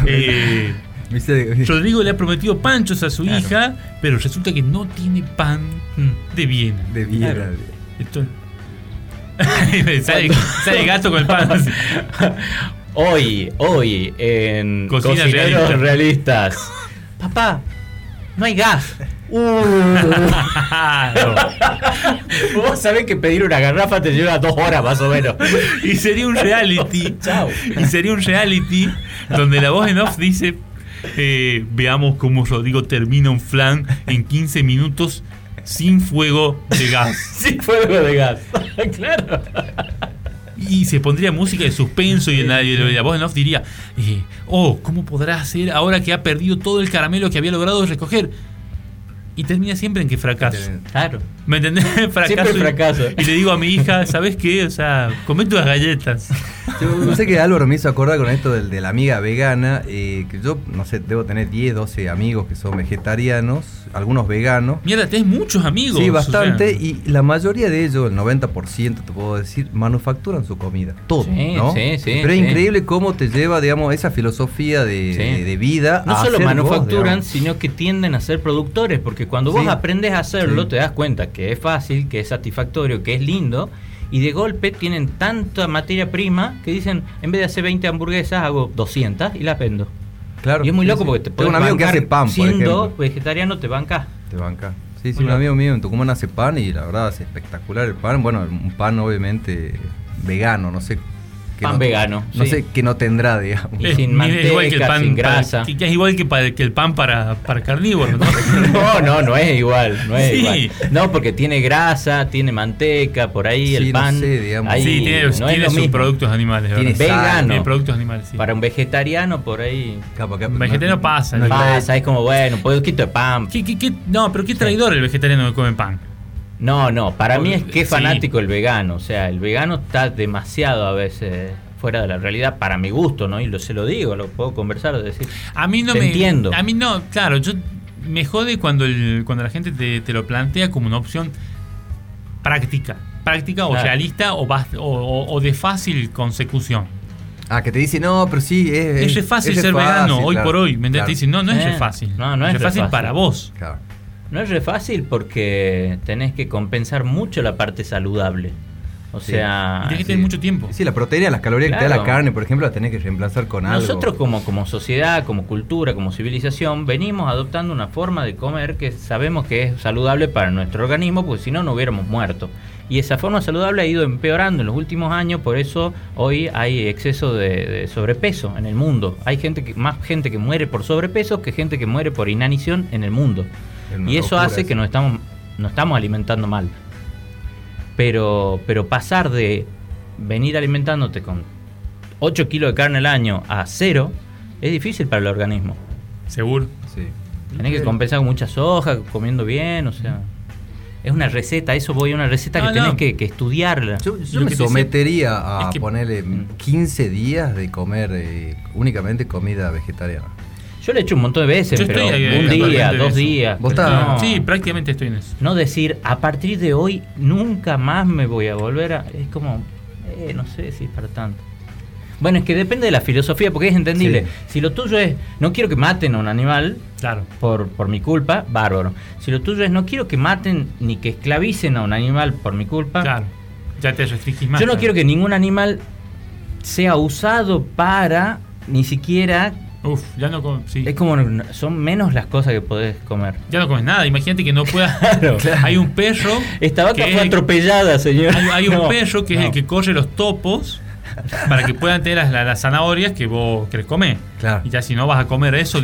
Eh. Rodrigo le ha prometido panchos a su Claro. hija, pero resulta que no tiene pan de Viena. De Viera. Claro. Entonces, sale, sale gato con el pan. Hoy, hoy, en Cocina Cocineros realista. Realistas. Papá, no hay gas. No. Vos sabés que pedir una garrafa te lleva dos horas más o menos. Y sería un reality. Chao. Y sería un reality donde la voz en off dice: eh, Veamos cómo Rodrigo termina un flan en 15 minutos sin fuego de gas. Sin fuego de gas. claro. Y se pondría música de suspenso y la, y la voz en off diría: eh, Oh, ¿cómo podrá hacer ahora que ha perdido todo el caramelo que había logrado recoger? Y termina siempre en que fracaso. Claro. ¿Me entendés? Fracaso. Siempre fracaso. Y, y le digo a mi hija, ¿sabes qué? O sea, comete unas galletas. Yo no sé que Álvaro me hizo acordar con esto del, de la amiga vegana, eh, que yo, no sé, debo tener 10, 12 amigos que son vegetarianos, algunos veganos. Mierda, tenés muchos amigos. Sí, o bastante, sea. y la mayoría de ellos, el 90% te puedo decir, manufacturan su comida, todo, Sí, ¿no? sí, sí, Pero es sí. increíble cómo te lleva, digamos, esa filosofía de, Sí. de- de vida. No a solo vos, manufacturan, sino que tienden a ser productores, porque cuando vos Sí. aprendes a hacerlo, Sí. te das cuenta que es fácil, que es satisfactorio, que es lindo, y de golpe tienen tanta materia prima que dicen, en vez de hacer 20 hamburguesas, hago 200 y las vendo. Claro, y es muy loco sí. porque te Tengo un amigo que hace pan, por siendo ejemplo. vegetariano, te bancas. Te banca. Sí, sí, Muy un loco. amigo mío en Tucumán hace pan y la verdad es espectacular el pan. Bueno, un pan obviamente vegano, no sé. Pan no- vegano, No sí. sé qué no tendrá, digamos. Y Es- sin igual que el manteca, pan sin grasa. que, que es igual que, para- que el pan para, para carnívoros, ¿no? No, no, no es igual, no es Sí. igual. No, porque tiene grasa, tiene manteca, por ahí Sí, el no pan. sé, digamos. ahí sí, tiene, no es tiene sus mismo. productos animales. Tiene Vegano. Tiene productos animales, sí. Para un vegetariano, por ahí que- Vegetariano pasa, no ¿no? pasa, es como, bueno, un poquito de pan. ¿Qué- qué- qué- no, pero qué traidor el vegetariano que come pan. No, no, para mí es que es Sí. fanático el vegano. O sea, el vegano está demasiado a veces fuera de la realidad para mi gusto, ¿no? Y lo, se lo digo, lo puedo conversar, decir. A mí no Te me. entiendo. A mí no, claro, yo me jode cuando, el, cuando la gente te, te lo plantea como una opción práctica. Práctica o Claro. realista o, o, o- o de fácil consecución. Ah, que te dice, no, pero sí, es. Es, fácil es re ser vegano fácil, hoy por hoy. ¿Me entiendes? claro, Te dicen, no, no es Eh, fácil. no, no es fácil fácil. para vos. claro. No es re fácil porque tenés que compensar mucho la parte saludable. O Sí. sea, Y que sí. tener mucho tiempo. Sí, la proteína, las calorías que te da la carne, por ejemplo, la tenés que reemplazar con algo. Nosotros como, como sociedad, como cultura, como civilización, venimos adoptando una forma de comer que sabemos que es saludable para nuestro organismo, porque si no, no hubiéramos muerto. Y esa forma saludable ha ido empeorando en los últimos años, por eso hoy hay exceso de, de sobrepeso en el mundo. Hay gente que, más gente que muere por sobrepeso que gente que muere por inanición en el mundo. Es una Y eso locura hace que nos estamos, nos estamos alimentando mal. Pero, pero pasar de venir alimentándote con 8 kilos de carne al año a cero es difícil para el organismo. Seguro. Sí. Tenés que compensar con mucha soja, comiendo bien, o sea. Es una receta, eso voy a una receta No, que tenés no. que, que estudiarla. Yo, me sometería a es que- ponerle Mm. 15 días de comer eh, únicamente comida vegetariana. Yo lo he hecho un montón de veces, Yo pero estoy, eh, un actualmente día, dos días. Vos estás- no, Sí, prácticamente estoy en eso. no decir, a partir de hoy nunca más me voy a volver a... Es como, eh, no sé si es para tanto. Bueno, es que depende de la filosofía, porque es entendible. Sí. Si lo tuyo es, no quiero que maten a un animal, Claro. por, por mi culpa, bárbaro. Si lo tuyo es no quiero que maten ni que esclavicen a un animal por mi culpa, Claro. Ya te restringís más. yo no claro. quiero que ningún animal sea usado para ni siquiera... Uf, ya no, com- sí. Es como, son menos las cosas que podés comer. ya no comes nada. Imagínate que no puedas. Claro. Hay un perro. Esta vaca fue atropellada, señor. Hay, hay un perro que es el que corre los topos para que puedan tener las, las- las zanahorias que vos querés comer. Claro. Y ya si no vas a comer eso,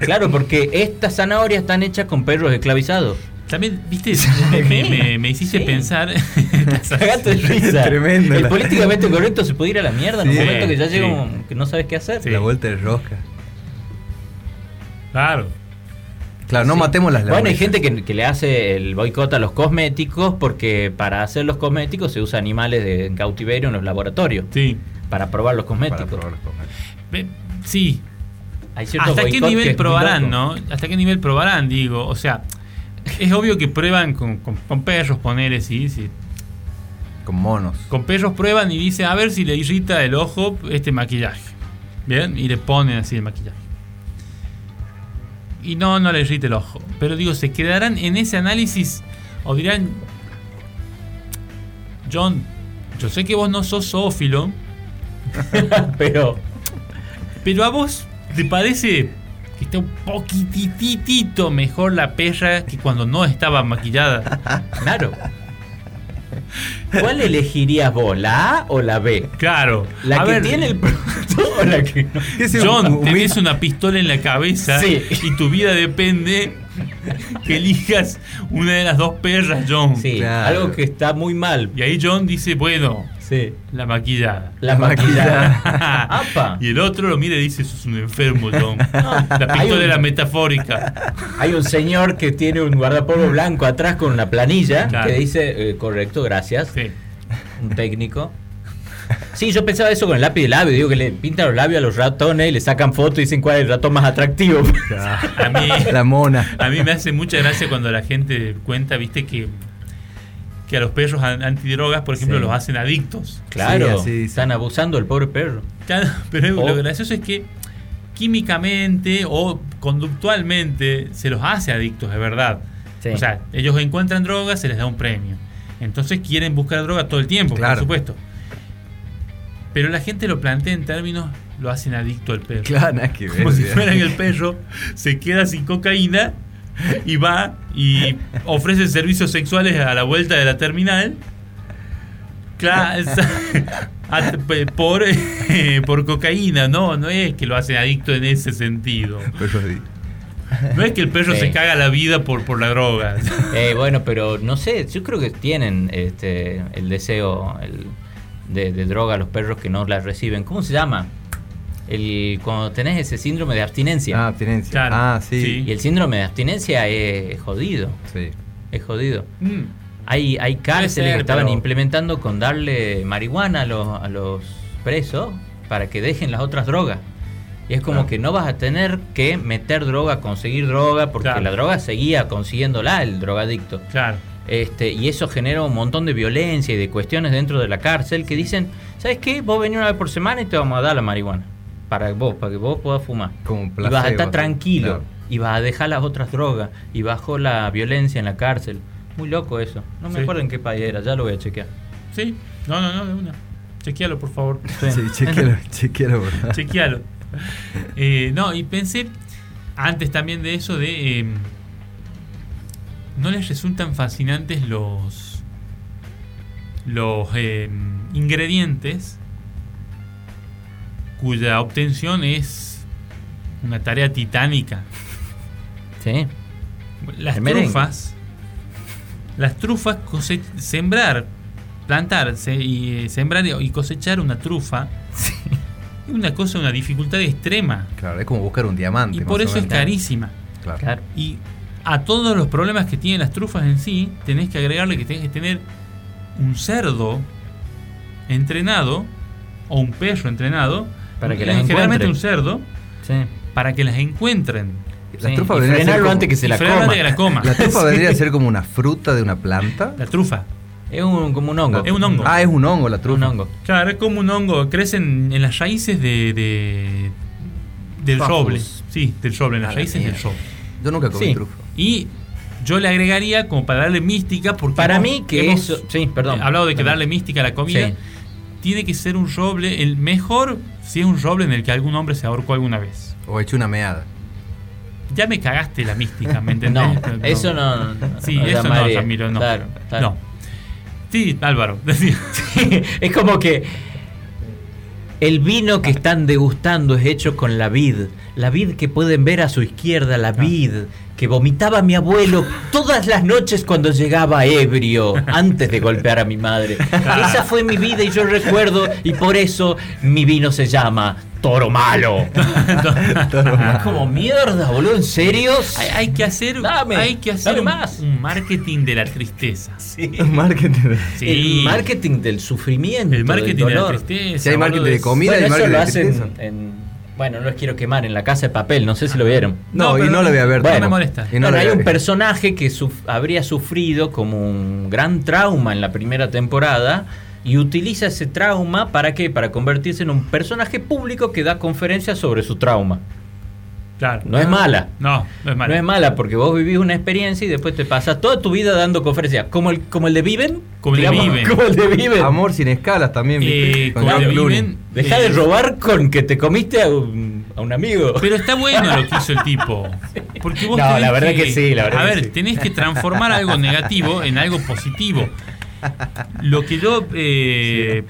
Claro, porque estas zanahorias están hechas con perros esclavizados. También, viste, me, me- me- me hiciste Sí. pensar. Cagate de risa. Tremendo El políticamente correcto se puede ir a la mierda en un momento que ya llega sí. un- que no sabes qué hacer. Sí. La vuelta de rosca. claro. Claro, no Sí. matemos las Bueno, hay gente que, que le hace el boicot a los cosméticos porque para hacer los cosméticos se usa animales de, en cautiverio en los laboratorios Sí. para probar los Para cosméticos. probar los cosméticos. Sí. Hay ciertos ¿Hasta qué nivel probarán, no? ¿Hasta qué nivel probarán, digo? O sea, es obvio que prueban con, con- con perros, ponele, sí, sí. Con monos. Con perros prueban y dicen, a ver si le irrita el ojo este maquillaje. ¿Bien? Y le ponen así el maquillaje. Y no, no le irrita el ojo. Pero digo, ¿se quedarán en ese análisis? O dirán, John, yo sé que vos no sos zoófilo, Pero pero a vos te parece que está un poquititito mejor la perra que cuando no estaba maquillada. claro. ¿Cuál elegirías vos, la A o la B? Claro. ¿La A que ver, tiene el producto o la que no? ¿Qué es un- John, tenés una pistola en la cabeza Sí. y tu vida depende que elijas una de las dos perras, John. Sí, Claro. algo que está muy mal. Y ahí John dice, bueno, Sí. la maquillada. La maquillada. Apa. y el otro lo mira y dice, sos un enfermo, John. La pistola un- era metafórica. Hay un señor que tiene un guardapolvo blanco atrás con una planilla Claro. que dice, eh, correcto, gracias. Sí. Un técnico. Sí, yo pensaba eso con el lápiz de labio. Digo que le pintan los labios a los ratones y le sacan fotos y dicen cuál es el ratón más atractivo. A mí, La mona. a mí me hace mucha gracia cuando la gente cuenta, viste, que, que a los perros an- antidrogas, por ejemplo, Sí. los hacen adictos. Claro, así dicen. están abusando del pobre perro. Claro, pero lo gracioso es que químicamente o conductualmente se los hace adictos, de verdad. Sí. O sea, ellos encuentran drogas, se les da un premio. Entonces quieren buscar droga todo el tiempo, Claro. por supuesto. Pero la gente lo plantea en términos, lo hacen adicto al perro. Claro, nada que ver. Como si fuera que el perro se queda sin cocaína y va y ofrece servicios sexuales a la vuelta de la terminal. Claro, por, eh, por cocaína, no, no es que lo hacen adicto en ese sentido. No es que el perro Sí. se caga la vida por, por la droga. Eh, bueno, pero no sé, yo creo que tienen este, el deseo el- de, de droga los perros que no la reciben. ¿Cómo se llama? El, cuando tenés ese síndrome de abstinencia. Ah, abstinencia. Claro, Ah, sí. sí. Y el síndrome de abstinencia es jodido. Sí. Es jodido. Mm, Hay, hay cárceles ser, que estaban pero- implementando con darle marihuana a los, a los presos para que dejen las otras drogas. Y es como Claro. que no vas a tener que meter droga, conseguir droga, porque Claro. la droga seguía consiguiéndola el drogadicto. claro. Este, y eso genera un montón de violencia y de cuestiones dentro de la cárcel que dicen, ¿sabes qué? Vos venís una vez por semana y te vamos a dar la marihuana. Para vos, para que vos puedas fumar. Como y vas a estar sí. tranquilo. Claro. Y vas a dejar las otras drogas. Y bajó la violencia en la cárcel. Muy loco eso. No me Sí. acuerdo en qué país era, ya lo voy a chequear. Sí, no, no, no, de una. Chequealo, por favor. Sí, chequealo, chequealo, por favor. Chequealo. Eh, no, y pensé antes también de eso de. eh, ¿No les resultan fascinantes los. los eh, ingredientes cuya obtención es una tarea titánica? Sí. Las El merengue. trufas. Las trufas, sembrar, plantar y eh, sembrar y cosechar una trufa es una cosa, una dificultad extrema. Claro, es como buscar un diamante. Y por eso es carísima. Claro. Claro. Y a todos los problemas que tienen las trufas en sí, tenés que agregarle que tenés que tener un cerdo entrenado o un perro entrenado, Para que las generalmente un cerdo, Sí. para que las encuentren. La Sí, trufa y vendría a ser frenarlo como- antes que se la coma. que la coma. La trufa vendría a ser como una fruta de una planta. La trufa. Es un, como un hongo. Es un hongo. Ah, es un hongo la trufa. Un hongo. Claro, es como un hongo, crece en, en las raíces de, de- del Fajos. roble. Sí, del roble, en las raíces del roble. Yo nunca comí Sí. trufa. Y yo le agregaría como para darle mística, porque Para hemos- mí que hemos, eso... Sí, perdón. hablado de que darle mística a la comida, Sí. Tiene que ser un roble, el mejor si es un roble en el que algún hombre se ahorcó alguna vez. O hecho una meada. Ya me cagaste la mística, ¿me entendés? No, eso no. no Sí, no eso no. Ramiro, no. Claro, claro. No. Sí, Álvaro. decía. es como que el vino que están degustando es hecho con la vid. La vid que pueden ver a su izquierda, la vid que vomitaba mi abuelo todas las noches cuando llegaba ebrio, antes de golpear a mi madre. Esa fue mi vida y yo recuerdo, y por eso mi vino se llama Toro Malo. Es como mierda, boludo, ¿en serio? hay, hay que hacer, Dame, hay que hacer un, más. un marketing de la tristeza. Marketing. Sí. El marketing del sufrimiento. El marketing del de la dolor. tristeza. Si hay marketing de comida Bueno, y eso marketing lo de hacen tristeza. en, bueno, no los quiero quemar en la casa de papel, no sé si lo vieron. No, No, y no lo voy a ver. no me molesta. Y no Bueno, hay un personaje que suf- habría sufrido como un gran trauma en la primera temporada y utiliza ese trauma para qué? Para convertirse en un personaje público que da conferencias sobre su trauma. Claro. No es mala. No, no es malo. No es mala porque vos vivís una experiencia y después te pasas toda tu vida dando conferencias. Como el, como el de Viven. Como el de Viven. Como el de Viven. Amor sin escalas también. Eh, Con como el de. Viven, Deja eh, de robar con que te comiste a un, a un amigo. Pero está bueno lo que hizo el tipo. Porque vos No, la verdad que sí, la verdad A que ver, sí. tenés que transformar algo negativo en algo positivo. Lo que yo. eh,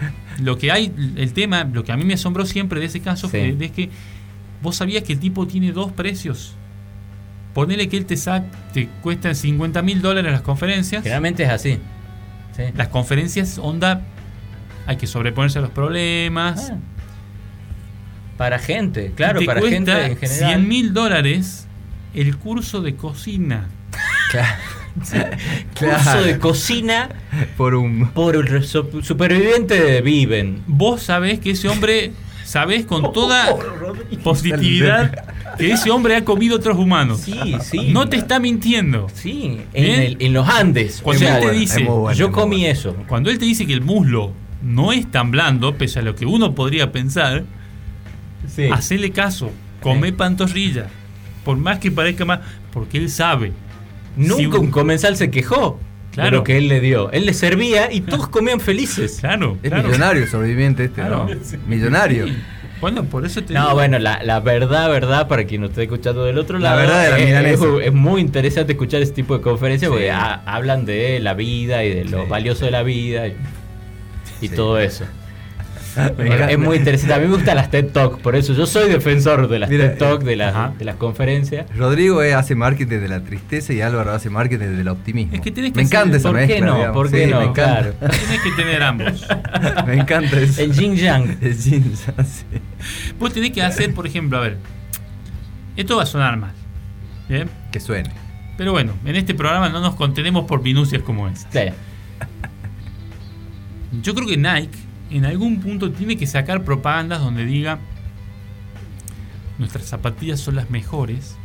Lo que hay. El tema, lo que a mí me asombró siempre de ese caso Sí. fue es que vos sabías que el tipo tiene dos precios. Ponele que él te saca, te cuestan 50 mil dólares las conferencias. Generalmente es así. Sí. Las conferencias, onda, hay que sobreponerse a los problemas. Ah. Para gente, claro, te para cuesta gente en general. 100 mil dólares el curso de cocina. Curso de cocina Por un. por el reso- superviviente de Viven. Vos sabés que ese hombre, sabés con toda positividad que ese hombre ha comido otros humanos. Sí, sí. No te está mintiendo. Sí, en, Bien. el- en los Andes. Cuando él te dice, bueno, yo comí bueno. eso. Cuando él te dice que el muslo no es tan blando, pese a lo que uno podría pensar, Sí. hacele caso, come pantorrilla. Por más que parezca más, porque él sabe. Nunca Si- un comensal se quejó de Claro. lo que él le dio. Él le servía y todos comían felices. Claro, Es claro. millonario el sobreviviente este, Claro. ¿no? Millonario. Bueno, por eso te No, digo. bueno, la, la verdad, verdad, para quien no esté escuchando del otro La lado, verdad de la es, milanesa. es- es muy interesante escuchar este tipo de conferencias Sí. porque ha- hablan de la vida y de lo Sí. valioso de la vida y, y Sí. todo eso. Es, muy interesante. A mí me gustan las TED Talk, por eso yo soy defensor de las Mira, TED Talk, de ajá. las, de las conferencias. Rodrigo eh, hace marketing de la tristeza y Álvaro hace marketing del optimismo. Es que tenés que me encanta esa ¿Por qué mezcla. no? digamos. ¿Por qué Sí, no? Me encanta. Claro. Tenés que tener ambos. me encanta eso. El yin yang. El yin, ya sé. Vos tenés que hacer, por ejemplo, a ver. Esto va a sonar mal. ¿Bien? Que suene. Pero bueno, en este programa no nos contenemos por minucias como esa. Sí. Yo creo que Nike en algún punto tiene que sacar propagandas donde diga nuestras zapatillas son las mejores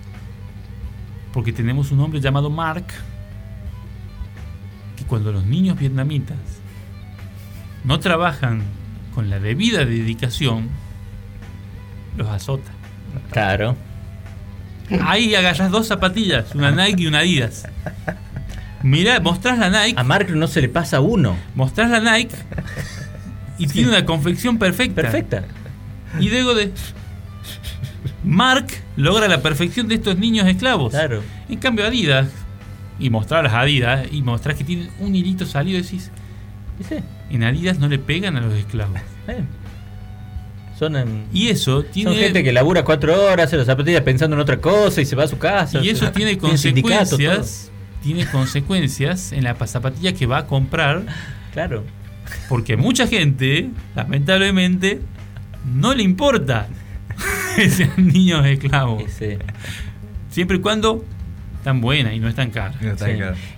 porque tenemos un hombre llamado Mark que cuando los niños vietnamitas no trabajan con la debida dedicación los azota. Claro. Ahí agarras dos zapatillas, una Nike y una Adidas. Mirá, mostrás la Nike A Mark no se le pasa uno. mostrás la Nike y tiene una confección perfecta. Perfecta. Y luego de. Mark logra la perfección de estos niños esclavos. Claro. En cambio, Adidas, y mostrar las Adidas, y mostrás que tienen un hilito salido, decís, en Adidas no le pegan a los esclavos. Eh. Son, en- Y eso tiene. son gente que labura cuatro horas, hace las zapatillas pensando en otra cosa y se va a su casa. y eso tiene sindicato, consecuencias. Tiene consecuencias en la zapatilla que va a comprar. Claro. Porque mucha gente, lamentablemente, no le importa que sean niños esclavos. Siempre y cuando tan buena y no es tan cara. No Sí.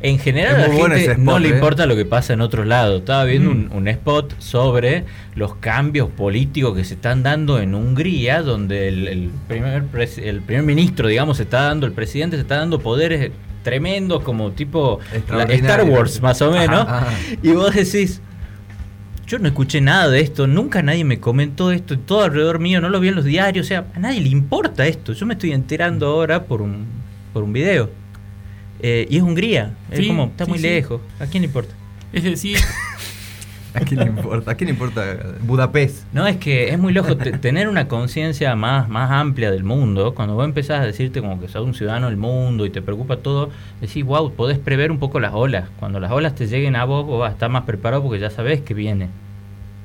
En general a la bueno spot, no le ¿eh? importa lo que pasa en otros lados. Estaba viendo Mm. un, un spot sobre los cambios políticos que se están dando en Hungría, donde el, el primer, pres- el primer ministro, digamos, se está dando, el presidente se está dando poderes tremendos como tipo la- Star. Wars más o menos. Ajá. Y vos decís, yo no escuché nada de esto, nunca nadie me comentó esto, todo alrededor mío, no lo vi en los diarios, o sea, a nadie le importa esto. Yo me estoy enterando ahora por un, por un video. Eh, y es Hungría, es como, está sí, muy sí. lejos. ¿A quién le importa? Es decir, ¿A quién le importa? ¿A quién le importa Budapest? No, es que es muy te- tener una conciencia más, más amplia del mundo. Cuando vos empezás a decirte como que sos un ciudadano del mundo y te preocupa todo, decís, wow, podés prever un poco las olas. Cuando las olas te lleguen a vos, vos vas a estar más preparado porque ya sabés que viene.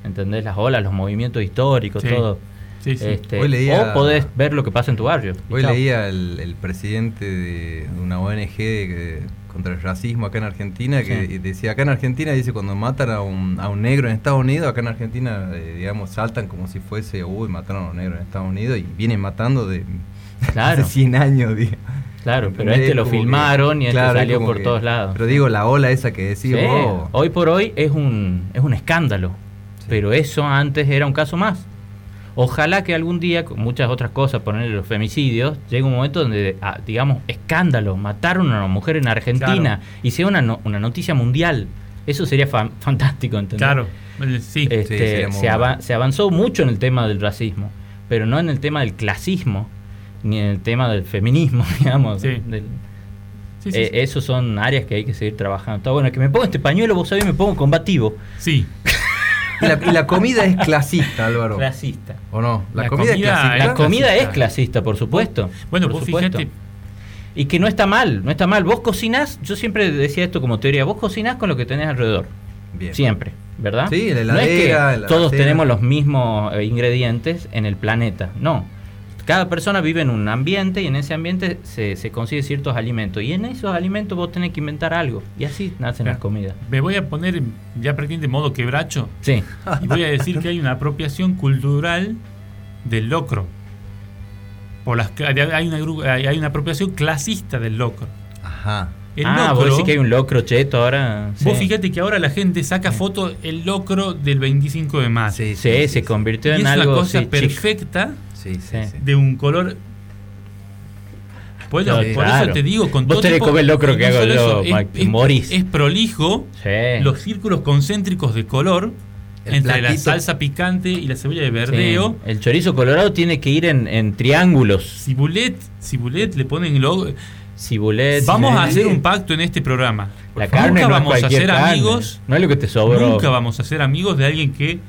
¿Entendés? Las olas, los movimientos históricos, Sí. todo. sí, sí. Este, Hoy leía- O podés ver lo que pasa en tu barrio. Hoy chao. leía el, el presidente de una ONG que- contra el racismo acá en Argentina que Sí. decía acá en Argentina dice cuando matan a un, a un negro en Estados Unidos acá en Argentina eh, digamos saltan como si fuese uy mataron a un negro en Estados Unidos y vienen matando de Claro. hace 100 años digo. Claro, pero este lo que- filmaron y este claro, salió por que- todos lados. pero digo la ola esa que decís Sí, vos Hoy por hoy es un, es un escándalo. Sí. Pero eso antes era un caso más. Ojalá que algún día, con muchas otras cosas, ponerle los femicidios, llegue un momento donde, ah, digamos, escándalo, mataron a una mujer en Argentina Claro. y sea una, no- una noticia mundial. Eso sería fan- fantástico, ¿entendés? Claro, eh, sí. Este, Sí, sería muy se, bueno. se avanzó mucho en el tema del racismo, pero no en el tema del clasismo, ni en el tema del feminismo, digamos. Sí. del- Sí, sí, eh, sí. Esos son áreas que hay que seguir trabajando. Está bueno, que me pongo este pañuelo, vos sabés, me pongo combativo. Sí. Y la, y la comida es clasista Álvaro Clasista. o no la, La comida, comida es clasista La comida clasista. es clasista, por supuesto. Bueno, por vos supuesto. fíjate, Y que no está mal, no está mal. Vos cocinás, yo siempre decía esto como teoría, vos cocinás con lo que tenés alrededor. Bien. Siempre, ¿verdad? Sí, en la no es que heladera, la todos tenemos los mismos eh, ingredientes en el planeta. No. Cada persona vive en un ambiente y en ese ambiente se, se consigue ciertos alimentos. Y en esos alimentos vos tenés que inventar algo. Y así nacen las comidas. me voy a poner ya prácticamente en modo quebracho Sí. y voy a decir que hay una apropiación cultural del locro. Por las, hay, una, hay una apropiación clasista del locro. ajá El ah, locro, vos decís que hay un locro cheto ahora. Vos Sí. fíjate que ahora la gente saca foto el locro del 25 de mayo. sí, Sí, se convirtió y en es algo una cosa perfecta sí, sí, Sí. sí. de un color. Bueno, Sí, por claro. eso te digo, con Vos todo tenés tipo- comer locro que hago yo, Mike, es, es- morís. es prolijo, Sí. los círculos concéntricos de color El entre la salsa picante y la cebolla de Sí. verdeo. El chorizo colorado tiene que ir en, en triángulos. Cibulet, cibulet le ponen logo. Cibulet. Vamos a hacer un pacto en este programa. La Nunca no vamos a ser carne. amigos. No es lo que te sobró. Nunca vamos a ser amigos de alguien que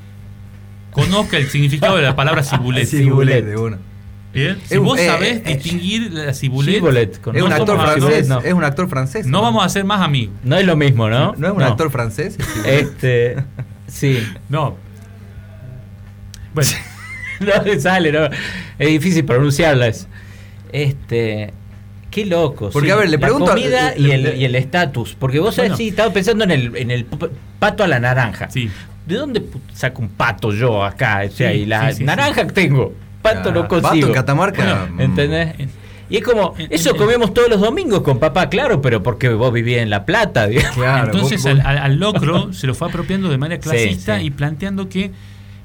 conozca el significado de la palabra cibulet. Cibulet. de una. Bien. Si vos eh, sabés eh, distinguir la cibulet, Cibulet, Es un actor francés, no. es un actor francés. no vamos a ser más amigos. No es lo mismo, ¿no? ¿No es un actor francés? Este. Sí. No. Bueno, No le sale, ¿no? Es difícil pronunciarlas. Este. Qué loco. Porque, sí. a ver, le La pregunto a- comida le- y el le- y el estatus. Porque vos sabés, Bueno. sí, estaba pensando en el, en el pato a la naranja. sí. ¿De dónde saco un pato yo acá? O sea, Sí, y la sí, sí, naranja que tengo. Pato no consigo. Pato en Catamarca. Bueno, mm, ¿Entendés? Y es como, En- eso en- comemos todos los domingos con papá, claro, pero porque vos vivís en La Plata, digamos. Claro, Entonces vos- al, vos- al- al locro se lo fue apropiando de manera Sí, clasista sí. y planteando que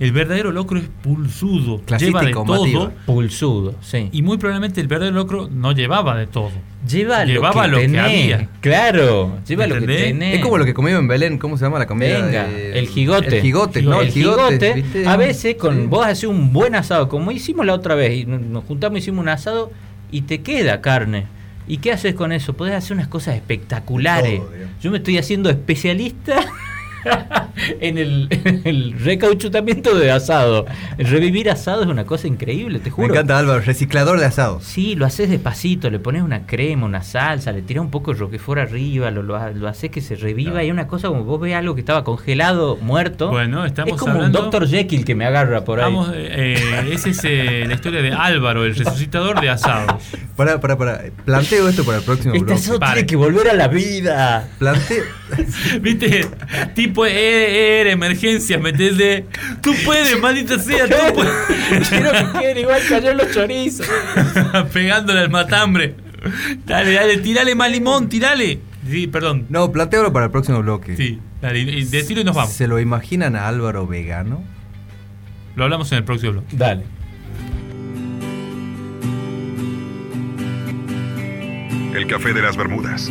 el verdadero locro es pulsudo, Clasista lleva y de todo Pulsudo, sí. y muy probablemente el verdadero locro no llevaba de todo. Lleva Llevaba lo lo que, había. Claro, lleva lo que tenés. Es como lo que comimos en Belén, ¿cómo se llama la comida? Venga, de- el jigote. El jigote, ¿no? el ¿viste? a veces con Sí. vos haces un buen asado, como hicimos la otra vez, y nos juntamos, hicimos un asado y te queda carne. ¿Y qué haces con eso? Podés hacer unas cosas espectaculares. Todo. Yo me estoy haciendo especialista en el, en el recauchutamiento de asado. El revivir asado es una cosa increíble, te Me juro. encanta Álvaro, reciclador de asados. Sí, lo haces despacito, le pones una crema, una salsa, le tiras un poco de roquefort arriba, lo, lo, ha- lo haces que se reviva y es una cosa como vos ves algo que estaba congelado, muerto. Bueno, estamos es como hablando- un Dr. Jekyll que me agarra por ahí. Vamos, eh, eh, esa es eh, la historia de Álvaro, el resucitador de asados. Para, para, para. Planteo esto para el próximo este bloque. asado tiene que volver a la vida. Planteo. ¿Viste? Tipo, eh, era emergencia, ¿me entendés? Tú puedes, maldita sea, tú puedes. Quiero que queden igual cayó los chorizos. Pegándole al matambre. Dale, dale, tirale más limón, tirale. Sí, perdón. No, plantealo para el próximo bloque. Sí, dale, y decilo y nos vamos. ¿Se lo imaginan a Álvaro vegano? Lo hablamos en el próximo bloque. Dale. El café de las Bermudas.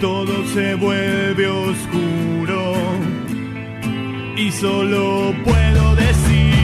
todo se vuelve oscuro. Y solo puedo decir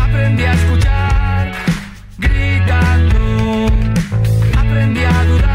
Aprendí a escuchar gritando. Aprendí a durar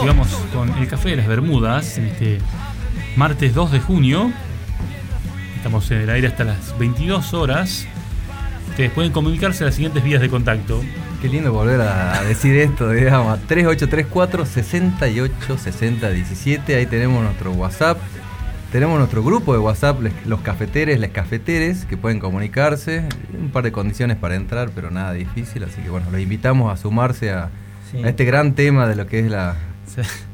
Sigamos con el Café de las Bermudas en este martes 2 de junio. Estamos en el aire hasta las 22 horas. Ustedes pueden comunicarse a las siguientes vías de contacto. Qué lindo volver a decir esto, digamos. 3834 68 60 17. Ahí tenemos nuestro WhatsApp. Tenemos nuestro grupo de WhatsApp, les- los cafeteres, las cafeteres, que pueden comunicarse. Un par de condiciones para entrar, pero nada difícil. Así que bueno, los invitamos a sumarse a, Sí. a este gran tema de lo que es la.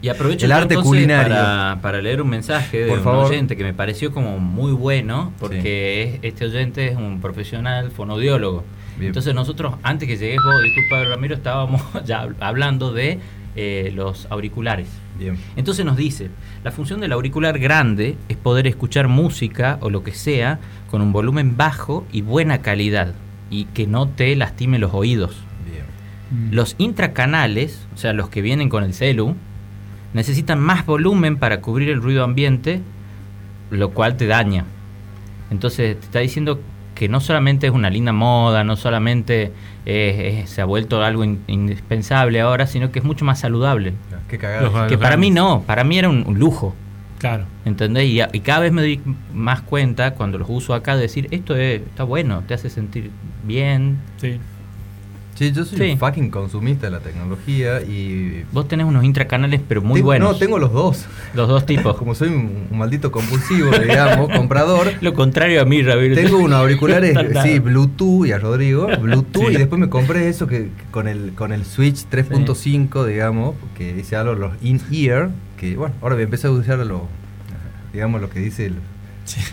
Y aprovecho El arte culinario. Para, para leer un mensaje de Por un favor. oyente que me pareció como muy bueno, porque es- este oyente es un profesional fonodiólogo. Entonces nosotros, antes que llegues vos, disculpa Ramiro, estábamos ya hab- hablando de eh, los auriculares. Bien. Entonces nos dice, la función del auricular grande es poder escuchar música o lo que sea con un volumen bajo y buena calidad y que no te lastime los oídos. Bien. Los intracanales, o sea, los que vienen con el celu, necesitan más volumen para cubrir el ruido ambiente, lo cual te daña. Entonces te está diciendo que no solamente es una linda moda, no solamente eh, eh, se ha vuelto algo in- indispensable ahora, sino que es mucho más saludable. Qué cagada. Los- Que los para mí no, para mí era un, un lujo. Claro. ¿Entendés? Y, y cada vez me doy más cuenta cuando los uso acá de decir, esto es- está bueno, te hace sentir bien. Sí. Sí, yo soy Sí. un fucking consumista de la tecnología y. Vos tenés unos intracanales, pero muy Tengo- buenos. No, tengo los dos. Los dos tipos. Como soy un, un maldito compulsivo, digamos, comprador. Lo contrario a mí, Ramiro. Tengo unos auriculares, sí, Bluetooth y a Rodrigo, Bluetooth Sí. y después me compré eso que, que con el con el Switch 3.5, digamos, que dice algo los in-ear, que bueno, ahora a empezar a usar lo, digamos lo que dice el,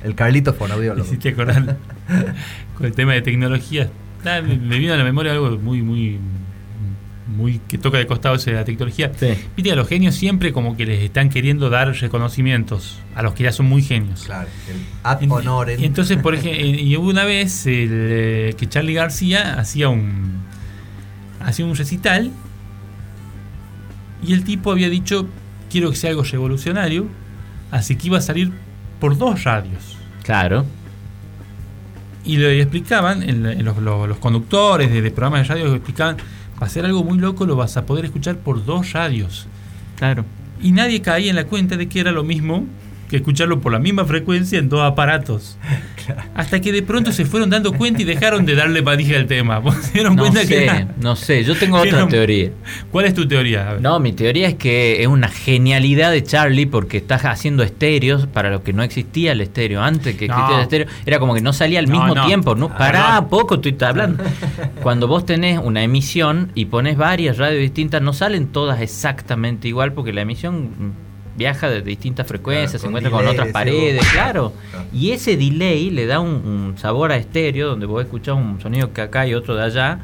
el Carlito Me Fonaudiólogo. hiciste acordar con el tema de tecnología. Nada, me, me vino a la memoria algo muy, muy, muy que toca de costado ese de la tecnología. Sí. Viste, a los genios siempre como que les están queriendo dar reconocimientos a los que ya son muy genios. Claro, el ad honorem. Y entonces, por ejemplo, y hubo una vez el, eh, que Charlie García hacía un hacía un recital y el tipo había dicho quiero que sea algo revolucionario, así que iba a salir por dos radios. Claro. Y le explicaban, en, en los, los- los conductores de, de programas de radio explicaban, va a ser algo muy loco, lo vas a poder escuchar por dos radios. Claro. Y nadie caía en la cuenta de que era lo mismo que escucharlo por la misma frecuencia en dos aparatos. Hasta que de pronto se fueron dando cuenta y dejaron de darle manija al tema. Se dieron No cuenta que sé, era- no sé. Yo tengo otra teoría. ¿Cuál es tu teoría? No, mi teoría es que es una genialidad de Charlie porque estás haciendo estéreos para lo que no existía el estéreo. Antes que No. existía el estéreo, era como que no salía al mismo no. tiempo. ¿no? Ah, Pará, poco estoy hablando. Cuando vos tenés una emisión y pones varias radios distintas, no salen todas exactamente igual porque la emisión viaja de distintas frecuencias, Claro, se encuentra con otras paredes, claro. Claro. Y ese delay le da un, un sabor a estéreo donde vos escuchás un sonido que acá y otro de allá,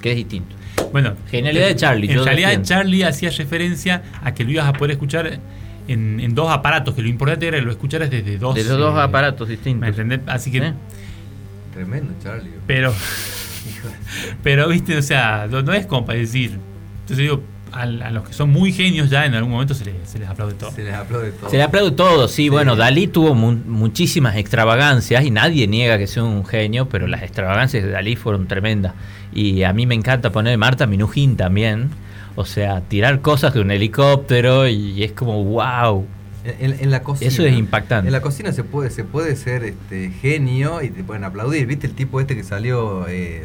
que es distinto. Bueno, Genialidad de Charlie, En yo realidad. Charlie hacía referencia a que lo ibas a poder escuchar en, en dos aparatos, que lo importante era que lo escucharas desde dos. De los dos eh, aparatos ¿Me distintos. entendés? Así que. ¿Eh? Tremendo, Charlie. Pero. pero, viste, o sea, no, no es como para decir. Entonces digo, a, a los que son muy genios ya en algún momento se les, se les aplaude todo. Se les aplaude todo. Se le aplaude todo, sí, bueno, Dalí tuvo mu- muchísimas extravagancias y nadie niega que sea un genio, pero las extravagancias de Dalí fueron tremendas. Y a mí me encanta poner Marta Minujín también, o sea, tirar cosas de un helicóptero y es como, wow. En, en- en la cocina. Eso es impactante. En la cocina se puede, se puede ser este, genio y te pueden aplaudir. ¿Viste el tipo este que salió eh,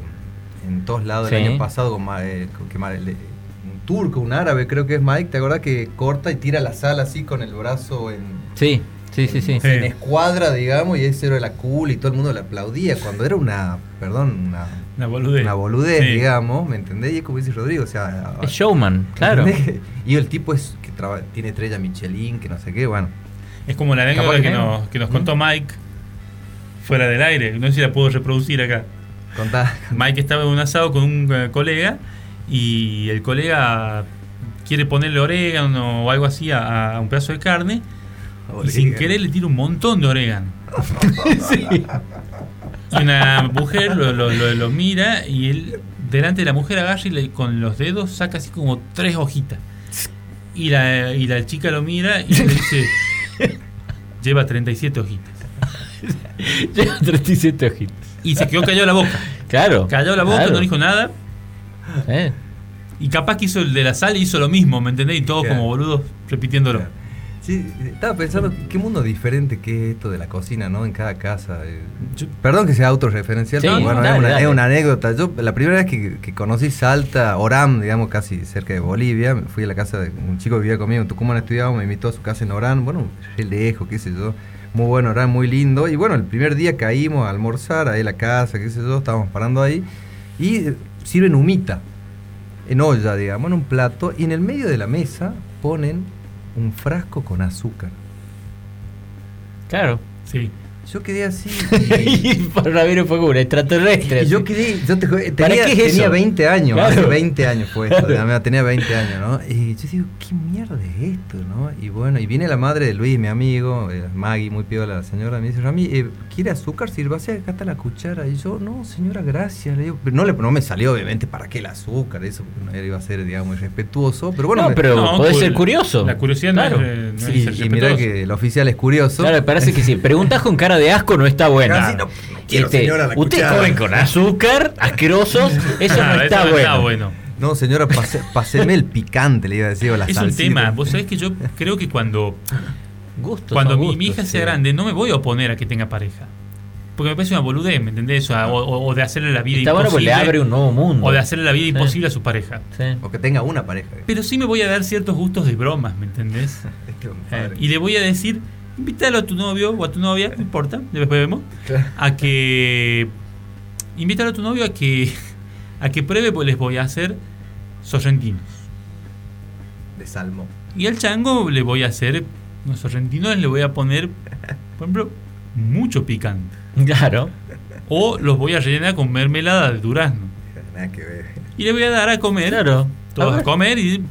en todos lados el año pasado con, eh, con que turco, un árabe, creo que es Mike? ¿Te acordás que corta y tira la sal así con el brazo en, Sí, sí, sí, sí. en, en escuadra, digamos, y ese era la cool y todo el mundo le aplaudía cuando era una, perdón, una, Una boludez. una boludez, Sí. digamos, ¿me entendés? Y es como dice Rodrigo, o sea... Es showman, claro. ¿entendés? Y el tipo es que traba- tiene estrella Michelin, que no sé qué, bueno. Es como la anécdota que que no. nos, que nos contó Mike fuera del aire. No sé si la puedo reproducir acá. Contá. Mike estaba en un asado con un eh, colega y el colega quiere ponerle orégano o algo así a, a un pedazo de carne y sin querer le tira un montón de orégano. Y una mujer lo, lo- lo- lo mira y él delante de la mujer agarra y le- con los dedos saca así como tres hojitas. Y la, y la chica lo mira y le dice, lleva 37 hojitas. Lleva 37 ojitos. Y se quedó callado la boca. Claro. Calló la boca, claro. no dijo nada. Eh, Y capaz que hizo el de la sal y hizo lo mismo, ¿me entendés? Y todos Claro. como boludos repitiéndolo. Claro. Sí, estaba pensando qué mundo diferente que es esto de la cocina, ¿no? En cada casa. eh. Yo- Perdón que sea autorreferencial, Sí, pero bueno, dale, es, una, dale. es una anécdota. Yo la primera vez que, que conocí Salta, Orán, digamos casi cerca de Bolivia, fui a la casa de un chico que vivía conmigo en Tucumán estudiaba, me invitó a su casa en Orán, bueno, re lejos, qué sé yo. Muy bueno, Orán, muy lindo. Y bueno, el primer día caímos a almorzar ahí en la casa, qué sé yo, estábamos parando ahí. Y sirven humita, en olla, digamos, en un plato. Y en el medio de la mesa ponen un frasco con azúcar. Claro. Sí. Yo quedé así. y para mí fue como un extraterrestre. Y yo quedé, yo te juro, ¿Para tenía, qué es tenía eso? 20 años, Claro. hace 20 años fue esto, Claro. tenía 20 años, ¿no? Y yo digo, ¿qué mierda es esto, no? Y bueno, y viene la madre de Luis, mi amigo, eh, Maggie, muy piola la señora, me dice, Rami, eh, ¿quiere azúcar? Sírvase, acá está la cuchara. Y yo, no, señora, gracias. Le digo, pero no, le, no me salió, obviamente, ¿para qué el azúcar? Eso no iba a ser, digamos, irrespetuoso, pero bueno, no, me- pero No, podés cu- ser curioso. La curiosidad Claro. no es, no es sí, y mirá respetuoso. que el oficial es curioso. Claro, me parece que si preguntas con cara de asco no está buena. Casi no- no quiero, Este, señora, la Ustedes cuchara. comen con azúcar, asquerosos, eso no está eso no bueno. está bueno. No, señora, pase- páseme el picante, le iba a decir, o la Es un salsita. tema. Vos sabés que yo creo que cuando, Gustos cuando mi, gustos, mi hija sea sí. grande, no me voy a oponer a que tenga pareja. Porque me parece una boludez, ¿me entendés? O, o- o de hacerle la vida Está bueno imposible. le abre un nuevo mundo. o de hacerle la vida Sí. imposible a su pareja. Sí. O que tenga una pareja. Pero sí me voy a dar ciertos gustos de bromas, ¿me entendés? Este Eh, y le voy a decir, invítalo a tu novio o a tu novia, no importa, después vemos, a que invítalo a tu novio a que a que pruebe, pues les voy a hacer sorrentinos. de salmo. Y al chango le voy a hacer unos sorrentinos, le voy a poner, por ejemplo, mucho picante. Claro. O los voy a rellenar con mermelada de durazno. Nada que ver. Y le voy a dar a comer. Claro. Todos A a, comer y.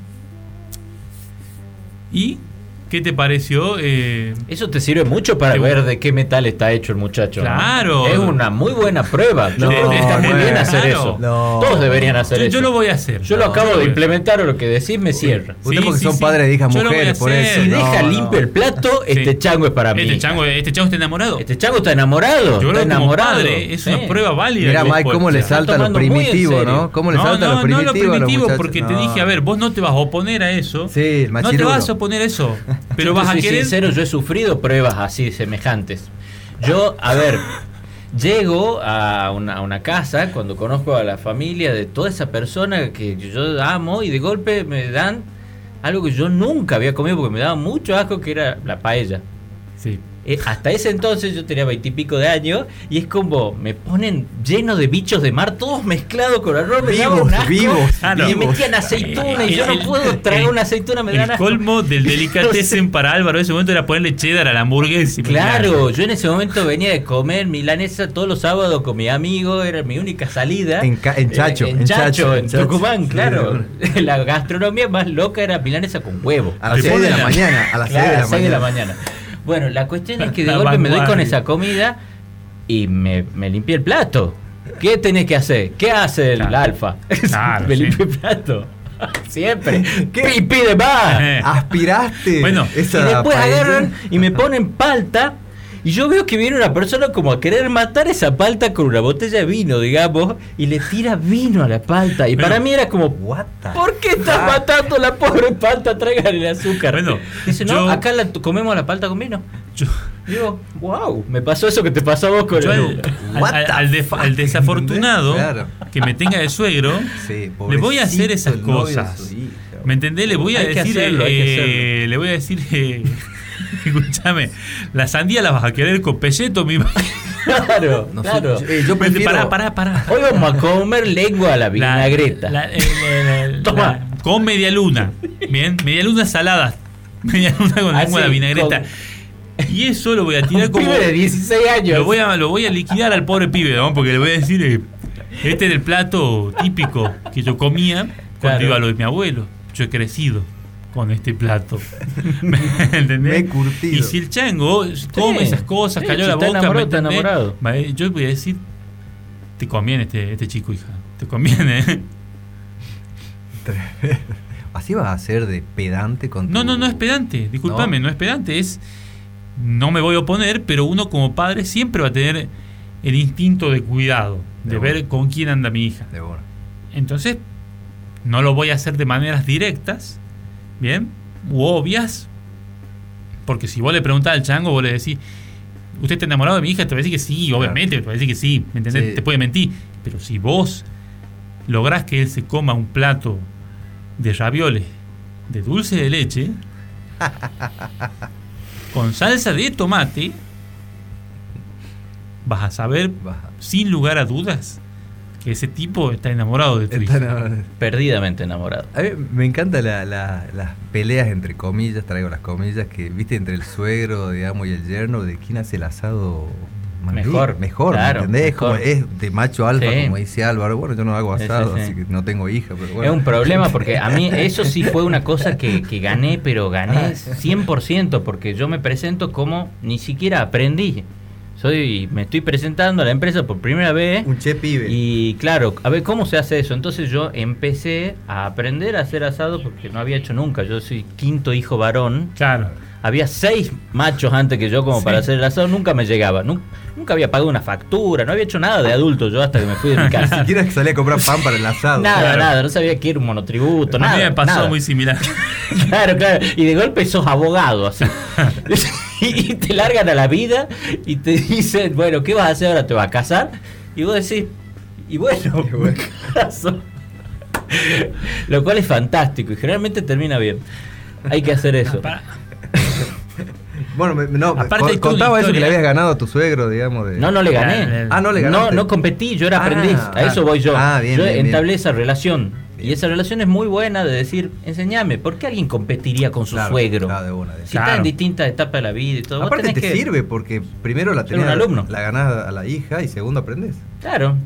¿Y qué te pareció? Eh, Eso te sirve mucho para ver de qué metal está hecho el muchacho. ¿no? Claro. Es una muy buena prueba. Yo No, creo que está muy bueno, bien hacer claro. eso. No. Todos deberían hacer yo, eso. yo lo voy a hacer. Yo lo No, acabo yo de implementar, lo que decís me cierra. Ustedes Sí, porque sí, son sí. padres de hijas Yo lo voy a mujeres, por hacer. eso. Si no, deja no. limpio el plato, Sí. este chango es para mí. Este chango, este chango está enamorado. Este chango está enamorado. yo está enamorado. padre es una Sí. prueba válida. Mira, Mike, cómo le salta lo primitivo. ¿no? ¿Cómo le no, salta no, lo primitivo? no lo a los primitivo, porque te No. dije, a ver, vos no te vas a oponer a eso. Sí, el no te vas a oponer a eso. Pero vas a querer. sincero, yo he sufrido pruebas así semejantes. Yo, a ver, llego a una, a una casa cuando conozco a la familia de toda esa persona que yo amo y de golpe me dan algo que yo nunca había comido porque me daba mucho asco que era la paella. Eh, hasta ese entonces yo tenía veintipico de años y es como me ponen lleno de bichos de mar, todos mezclados con arroz, me Vivos, un asco, vivos, Ah, no. y me metían aceituna y yo no El- puedo tragar el- una aceituna, me El dan asco. colmo del delicatessen para Álvaro en ese momento era ponerle cheddar a la hamburguesa. Claro, yo en ese momento venía de comer milanesa todos los sábados con mi amigo, era mi única salida. En ca- en Chacho, Eh, en, en Chacho, Chacho, en en Chacho. Tucumán, Sí, claro. La gastronomía más loca era milanesa con huevo. A las Te 6 de la mañana. A las 6 Claro, de a la las seis de la mañana. Bueno, la cuestión es que de La golpe me doy con esa comida y me, me limpié el plato. ¿Qué tenés que hacer? ¿Qué hace el Claro. alfa? Claro, me sí. limpio el plato. Siempre. ¿Qué? Y pide más. Eh. Aspiraste. Bueno, Y después agarran y me ponen palta. Y yo veo que viene una persona como a querer matar esa palta con una botella de vino, digamos, y le tira vino a la palta. Y Bueno. para mí era como, What the ¿por qué estás matando la pobre palta? Traigan el azúcar. Bueno, Dice, no, yo- acá la, comemos la palta con vino. Yo, Digo, wow, me pasó eso que te pasó a vos con yo el... al, al- What al- def- desafortunado Claro. que me tenga de suegro, Sí, le voy a hacer esas cosas. ¿Me entendés? Le voy a Hay que decir, hay que eh, le voy a decir, eh, escúchame, la sandía la vas a querer con pelleto, mi Claro, No sé, claro. yo- eh, yo prefiero- Pará, pará, pará. Hoy vamos a comer lengua a la La- vinagreta. la- eh, la- la- Toma. la- con media luna. Bien, media luna salada. Media luna con lengua de sí, vinagreta. Y eso lo voy a tirar Un como. pibe de 16 años. Lo voy, a, lo voy a liquidar al pobre pibe, ¿no? Porque le voy a decir, eh, este es el plato típico que yo comía cuando Claro. iba a lo de mi abuelo. Yo he crecido con este plato. ¿Me entendés? Me he curtido. Y si el chango come esas cosas, Sí, cayó si la está boca, enamorado, ¿me enamorado. Va, eh, Yo voy a decir, te conviene este, este chico, hija. Te conviene. Así vas a ser de pedante con No, tu- no, no es pedante. Discúlpame, no. es pedante. Es. No me voy a oponer, pero uno como padre siempre va a tener el instinto de cuidado, de De ver bueno. con quién anda mi hija. De bueno. Entonces, No lo voy a hacer de maneras directas, ¿bien? U obvias. Porque si vos le preguntás al chango, vos le decís, ¿usted está enamorado de mi hija? Te va a decir que sí, obviamente, te va a decir que sí, ¿me entendés? Sí. Te puede mentir. Pero si vos lográs que él se coma un plato de ravioles de dulce de leche con salsa de tomate, vas a saber, sin lugar a dudas, ese tipo está enamorado de hija. enamorado. Perdidamente enamorado. A mí me encantan la- la- las peleas entre comillas, traigo las comillas, que viste entre el suegro, digamos, y el yerno, de quién hace el asado más Mejor, mejor, claro, ¿me entendés? mejor. Como es de macho alfa, Sí. como dice Álvaro. Bueno, yo no hago Sí, sí, asado, sí. así que no tengo hija, pero bueno. Es un problema porque a mí eso sí fue una cosa que, que gané, pero gané 100% porque yo me presento como ni siquiera aprendí. Soy, me estoy presentando a la empresa por primera vez Un che pibe. y claro, a ver cómo se hace eso. Entonces yo empecé a aprender a hacer asado porque no había hecho nunca. Yo soy quinto hijo varón. Claro. Había seis machos antes que yo como Sí. para hacer el asado, nunca me llegaba. Nun- Nunca, había pagado una factura, no había hecho nada de adulto yo hasta que me fui de mi Ni casa. siquiera que salía a comprar pan para el asado. Nada, Claro. nada, no sabía que era un monotributo, a nada. mí me pasó nada. muy similar. Claro, claro. Y de golpe sos abogado, así. y te largan a la vida y te dicen, bueno, ¿qué vas a hacer ahora? ¿Te vas a casar? Y vos decís, y bueno, Y bueno. caso. Lo cual es fantástico y generalmente termina bien. Hay que hacer eso. Bueno, me- no, Aparte contaba eso que le habías ganado a tu suegro, digamos. De... No, no le gané. Ah, no le No, ganaste. no competí, yo era Ah, aprendiz. A eso voy yo. Ah, bien, yo bien, entablé bien. esa relación. Bien. Y esa relación es muy buena de decir, enseñame, ¿por qué alguien competiría con su Claro, suegro? claro, de una, de- Si Claro. está en distintas etapas de la vida y todo. vos Aparte tenés te que- sirve porque primero la tenés, alumno. la ganás a la hija y segundo aprendes. Claro,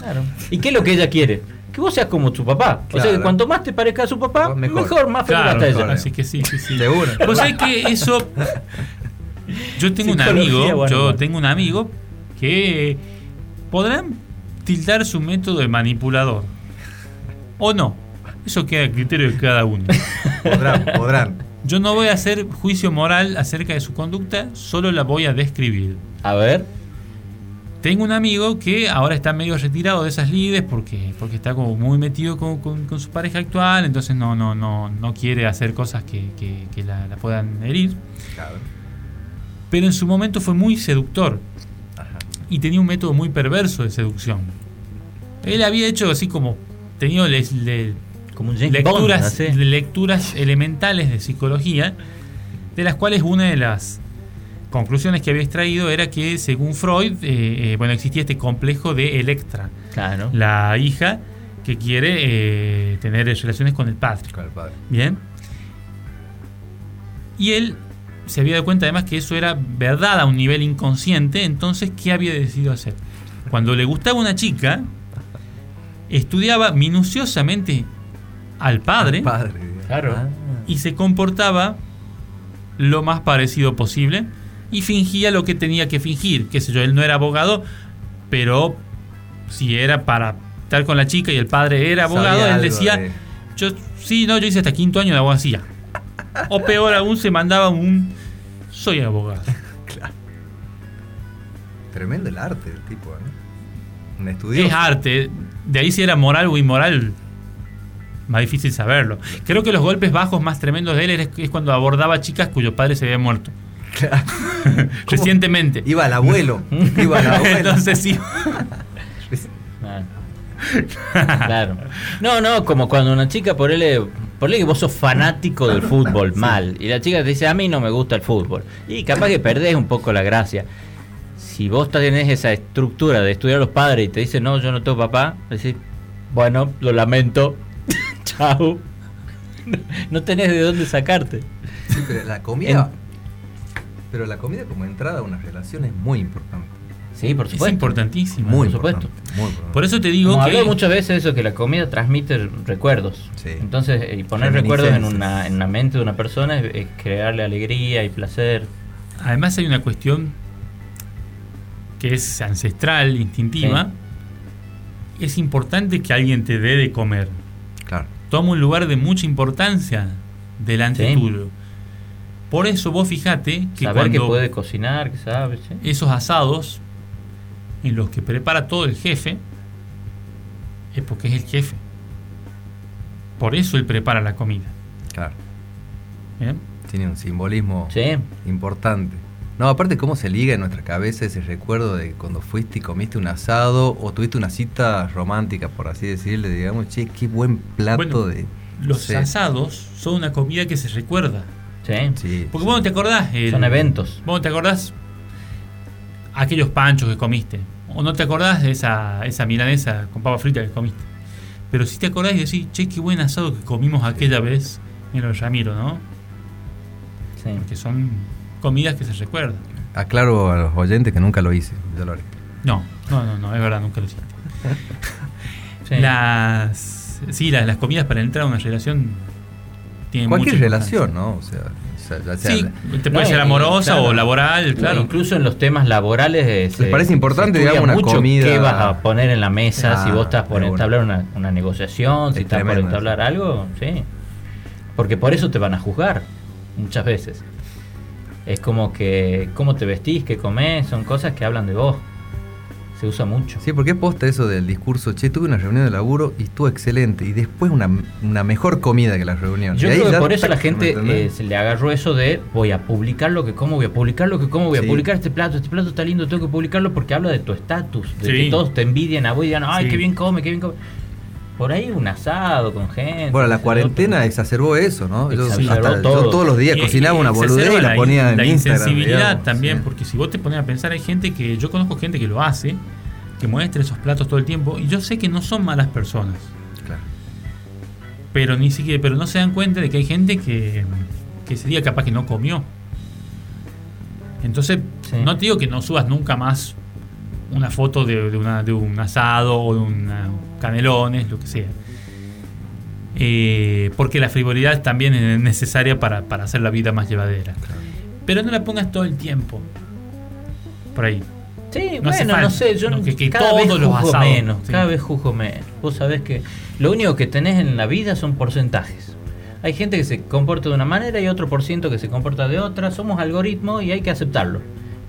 claro. ¿Y qué es lo que ella quiere? Que vos seas como tu papá. O sea, que cuanto más te parezca a su papá, Mejor. mejor, más feliz Claro, ella. así que sí, sí, sí. Seguro. Vos sabés que eso. Yo tengo un amigo, bueno, yo bueno. tengo un amigo que podrán tildar su método de manipulador. O no. Eso queda a criterio de cada uno. Podrán, podrán. Yo no voy a hacer juicio moral acerca de su conducta, solo la voy a describir. A ver. Tengo un amigo que ahora está medio retirado de esas lides porque, porque está como muy metido con, con- con su pareja actual, entonces no, no, no, no quiere hacer cosas que, que- que la, la puedan herir. Claro. Pero en su momento fue muy seductor Ajá. y tenía un método muy perverso de seducción. Él había hecho así como tenido le- Como un James lecturas, Bond, así. lecturas elementales de psicología, de las cuales una de las conclusiones que había extraído era que según Freud, eh, eh, bueno, existía este complejo de Electra, Claro. la hija que quiere eh, tener relaciones con el padre. Con el padre. Bien. Y él se había dado cuenta además que eso era verdad a un nivel inconsciente, entonces, ¿qué había decidido hacer? Cuando le gustaba una chica, estudiaba minuciosamente al padre El padre. Claro. Ah. y se comportaba lo más parecido posible y fingía lo que tenía que fingir, qué sé yo, él no era abogado, pero si era para estar con la chica y el padre era abogado, Sabía él decía, de- yo sí, no, yo hice hasta quinto año de abogacía. O peor aún, se mandaba un soy abogado. Tremendo el arte del tipo, ¿no? Un estudioso. Es arte, de ahí si era moral o inmoral, más difícil saberlo. Creo que los golpes bajos más tremendos de él es, es cuando abordaba chicas cuyo padre se había muerto. Recientemente. Iba al abuelo. Iba al abuelo. Entonces sí. Claro. Claro. No, no, como cuando una chica por él, por que vos sos fanático del fútbol, mal. Y la chica te dice, a mí no me gusta el fútbol. Y capaz que perdés un poco la gracia. Si vos tenés esa estructura de estudiar a los padres y te dicen, no, yo no tengo papá, decís, bueno, lo lamento. Chao. No tenés de dónde sacarte. Sí, pero la comida. Pero la comida como entrada a una relación es muy importante. Sí, por Es supuesto. importantísimo. Muy por supuesto. importante, muy importante. Por eso te digo Como que. hablé muchas veces eso, que la comida transmite recuerdos. Sí. Entonces, eh, y poner recuerdos en una, en la mente de una persona es, es crearle alegría y placer. Además hay una cuestión que es ancestral, instintiva. Es importante que alguien te dé de comer. Claro. Toma un lugar de mucha importancia delante Sí. tuyo. Por eso vos fijate que Saber que cuando puede cocinar, que sabe. ¿sí? esos asados en los que prepara todo el jefe es porque es el jefe. Por eso él prepara la comida. Claro. ¿bien? Tiene un simbolismo Sí. importante. No, aparte cómo se liga en nuestra cabeza ese recuerdo de cuando fuiste y comiste un asado o tuviste una cita romántica, por así decirle, digamos, che, qué buen plato Bueno, de... Los asados son una comida que se recuerda. Sí. Sí. Porque vos no te acordás. el- Son eventos. Vos no te acordás aquellos panchos que comiste. O no te acordás de esa, esa milanesa con papa frita que comiste. Pero sí te acordás y decís, che, qué buen asado que comimos aquella vez en el Ramiro, ¿no? Sí. Que son comidas que se recuerdan. Aclaro a los oyentes que nunca lo hice. Yo lo haré. No, no, no, no, es verdad, nunca lo hiciste. Sí. Las, sí, las, las comidas para entrar a una relación tienen Cualquier mucha relación. ¿no? O sea, o sea, ya sea Sí, te puede No, ser y- amorosa claro. o laboral, claro. Incluso en los temas laborales. eh, se- parece importante, se digamos, una mucho comida- ¿Qué vas a poner en la mesa? Ah, si vos estás por una. entablar una, una negociación, si Es estás por entablar algo, sí. Porque por eso te van a juzgar muchas veces. Es como que cómo te vestís, qué comés, son cosas que hablan de vos. Se usa mucho. Sí, porque posta eso del discurso, che, tuve una reunión de laburo y estuvo excelente. Y después una, una mejor comida que la reunión. Yo Y ahí creo que por eso la ¿me gente eh, se le agarró eso de voy a publicar lo que como, voy a publicar lo que como, voy a publicar este plato, este plato está lindo, tengo que publicarlo porque habla de tu estatus, de Sí. que todos te envidian a vos y digan, ay, Sí. qué bien come, qué bien come. Por ahí un asado con gente. Bueno, la yo, cuarentena pero- exacerbó eso, ¿no? Yo, Exacerbó hasta- yo todo. todos los días Y- cocinaba y una boludez y la ponía en la Instagram. insensibilidad digamos. también, Sí. porque si vos te pones a pensar, hay gente que yo conozco gente que lo hace, que muestra esos platos todo el tiempo, y yo sé que no son malas personas, Claro. pero ni siquiera, pero no se dan cuenta de que hay gente que, que ese día capaz que no comió. Entonces, Sí. no te digo que no subas nunca más una foto de, de una- de un asado o de una canelones, lo que sea. Eh, porque la frivolidad también es necesaria para, para hacer la vida más llevadera. Pero no la pongas todo el tiempo. Por ahí. Sí, No bueno, no sé, yo no, que- que cada todos vez los juzgo asados, menos, sí. cada vez juzgo menos. Vos sabés que lo único que tenés en la vida son porcentajes. Hay gente que se comporta de una manera y otro por ciento que se comporta de otra. Somos algoritmos y hay que aceptarlo.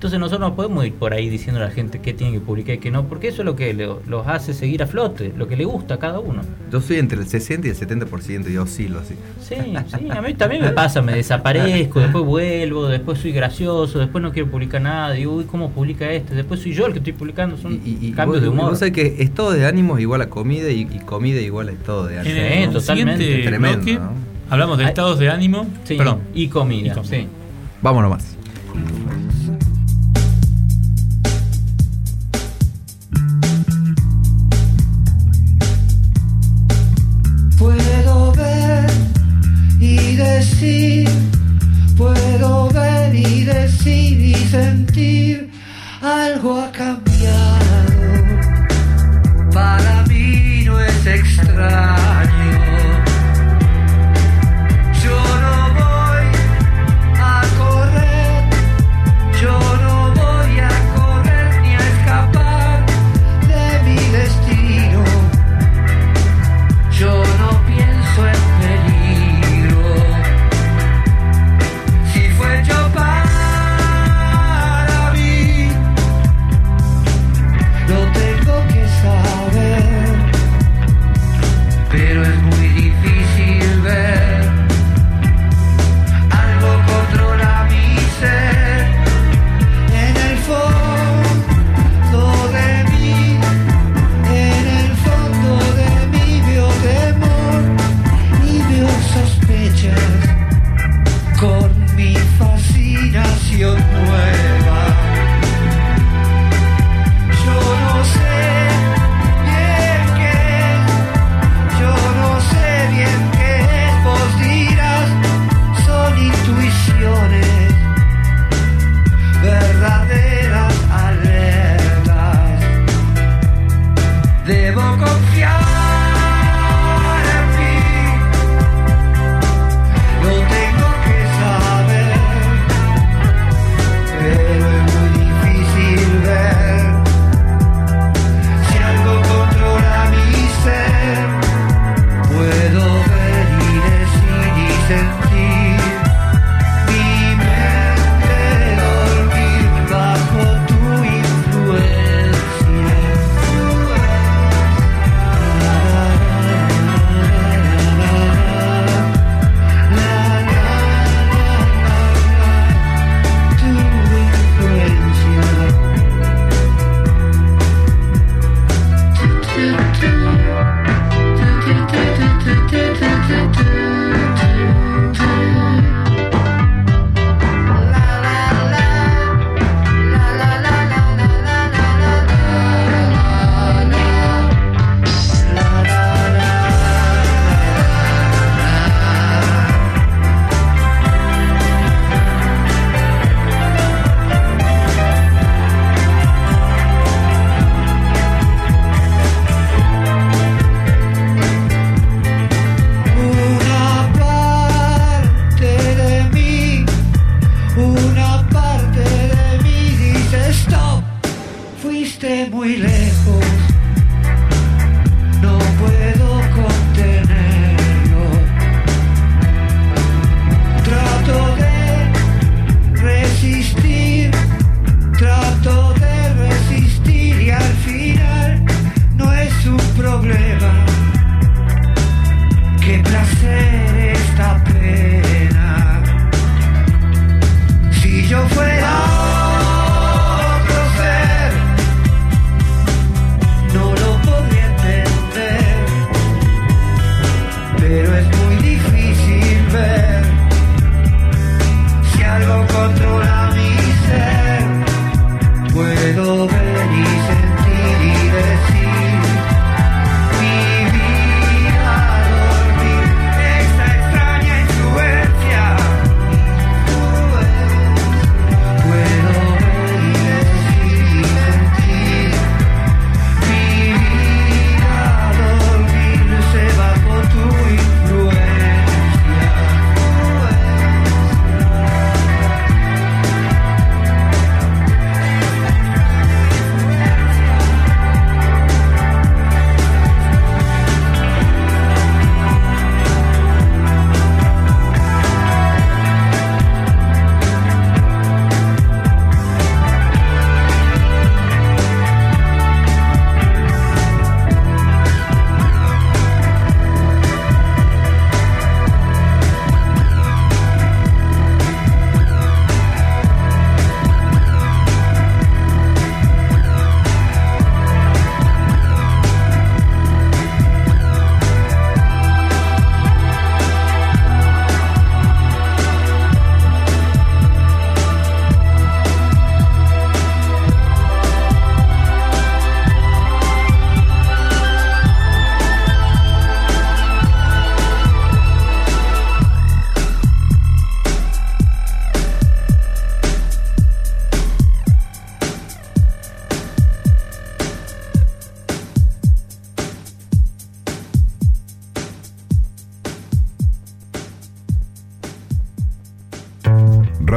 Entonces nosotros no podemos ir por ahí diciendo a la gente qué tiene que publicar y qué no, porque eso es lo que le- los hace seguir a flote, lo que le gusta a cada uno. Yo soy entre el 60 y el 70% y oscilo así. Sí, sí, a mí también me pasa, me desaparezco, después vuelvo, después soy gracioso, después no quiero publicar nada, digo, uy, ¿cómo publica este? Después soy yo el que estoy publicando, son Y, y- y cambios vos, de humor. vos sabés que estado de ánimo es igual a comida y, y comida igual a estado de ánimo. totalmente. Tremendo, hablamos de estados de ánimo. Sí, Perdón. y comida, Y comida. sí. Vámonos más. Puedo ver y decir y sentir, algo ha cambiado. Para mí no es extraño.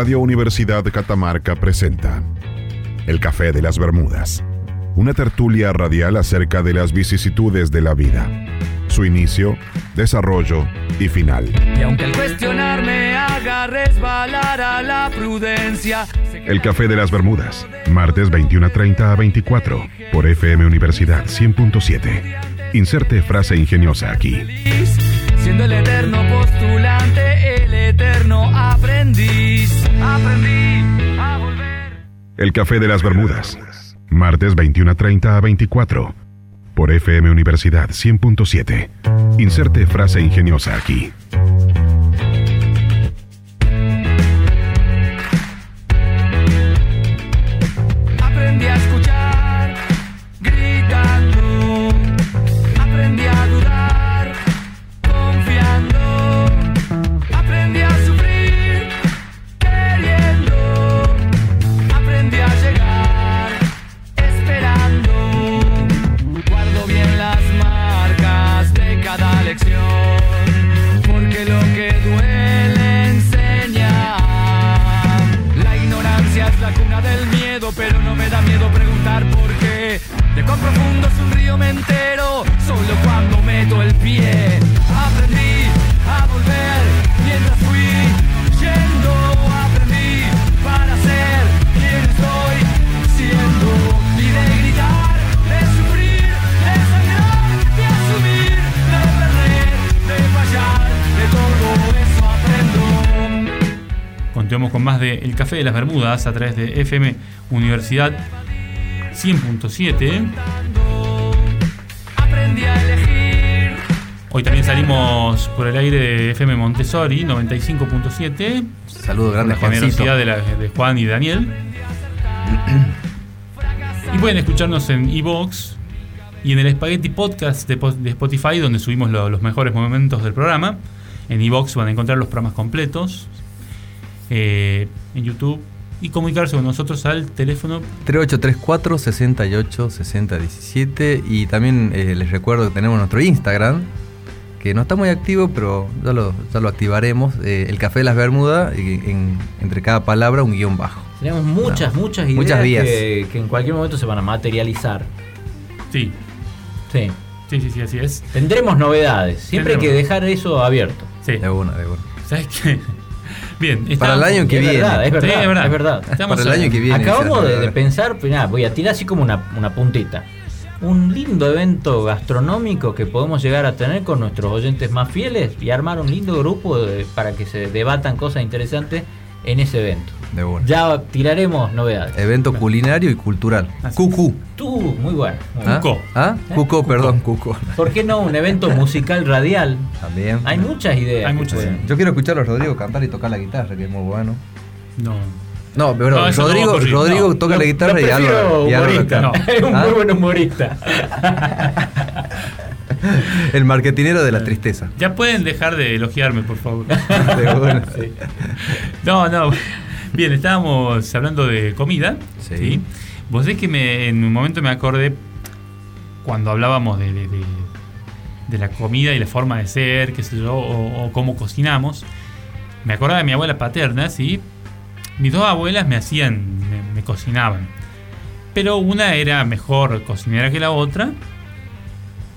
Radio Universidad Catamarca presenta El Café de las Bermudas, una tertulia radial acerca de las vicisitudes de la vida, su inicio, desarrollo y final. Y aunque el cuestionar me haga resbalar a la prudencia, El Café de las Bermudas, martes 21.30 a 24, por FM Universidad 100.7. Inserte frase ingeniosa aquí. siendo el eterno postulante, Aprendí a volver. El Café de las Bermudas, martes 21.30 a 24, por FM Universidad 100.7. Inserte frase ingeniosa aquí. Las Bermudas a través de FM Universidad 100.7. Aprendí a elegir. Hoy también salimos por el aire de FM Montessori 95.7. Saludo grande, La Juancito. generosidad de, la- de Juan y Daniel. y pueden escucharnos en Evox y en el Spaghetti Podcast de, po- de Spotify, donde subimos lo- los mejores momentos del programa. En Evox van a encontrar los programas completos. Eh, en YouTube. Y comunicarse con nosotros al teléfono 3834 68 60 17 y también eh, les recuerdo que tenemos nuestro Instagram que no está muy activo pero ya lo, ya lo activaremos eh, el café de las Bermudas y en- entre cada palabra un guion bajo Tenemos muchas, No. muchas ideas Muchas vías. Que, que en cualquier momento se van a materializar. Sí, Sí. sí, sí, sí, así es. Tendremos novedades. Siempre hay que dejar eso abierto. Sí. de una de una ¿Sabes qué? Bien, para el año que es viene verdad, es verdad, Sí, es verdad. es verdad. Estamos para el año que viene Acabamos de, pensar, pues nada, voy a tirar así como una, una puntita. Un lindo evento gastronómico que podemos llegar a tener con nuestros oyentes más fieles y armar un lindo grupo de- para que se debatan cosas interesantes en ese evento. De una Ya tiraremos novedades. evento culinario y cultural Así Cucú Tú, muy bueno. ¿Ah? Cuco. ¿Ah? ¿Eh? Cuco perdón Cuco ¿Por qué no un evento musical radial? también Hay muchas ideas. Hay muchas, sí. yo quiero escuchar a Rodrigo cantar y tocar la guitarra que es muy bueno No. no pero No, eso no Rodrigo. Rodrigo No, toca la guitarra y. No. Es un ¿Ah? muy buen humorista. el marketinero de la tristeza Ya pueden dejar de elogiarme, por favor. Sí. No, no. Bien, estábamos hablando de comida. Sí. Sí. Vos sabés que me, en un momento me acordé cuando hablábamos de, de- de- de la comida y la forma de ser, qué sé yo, o, o cómo cocinamos. Me acordaba de mi abuela paterna, ¿sí? Mis dos abuelas me hacían, me, me cocinaban. Pero una era mejor cocinera que la otra.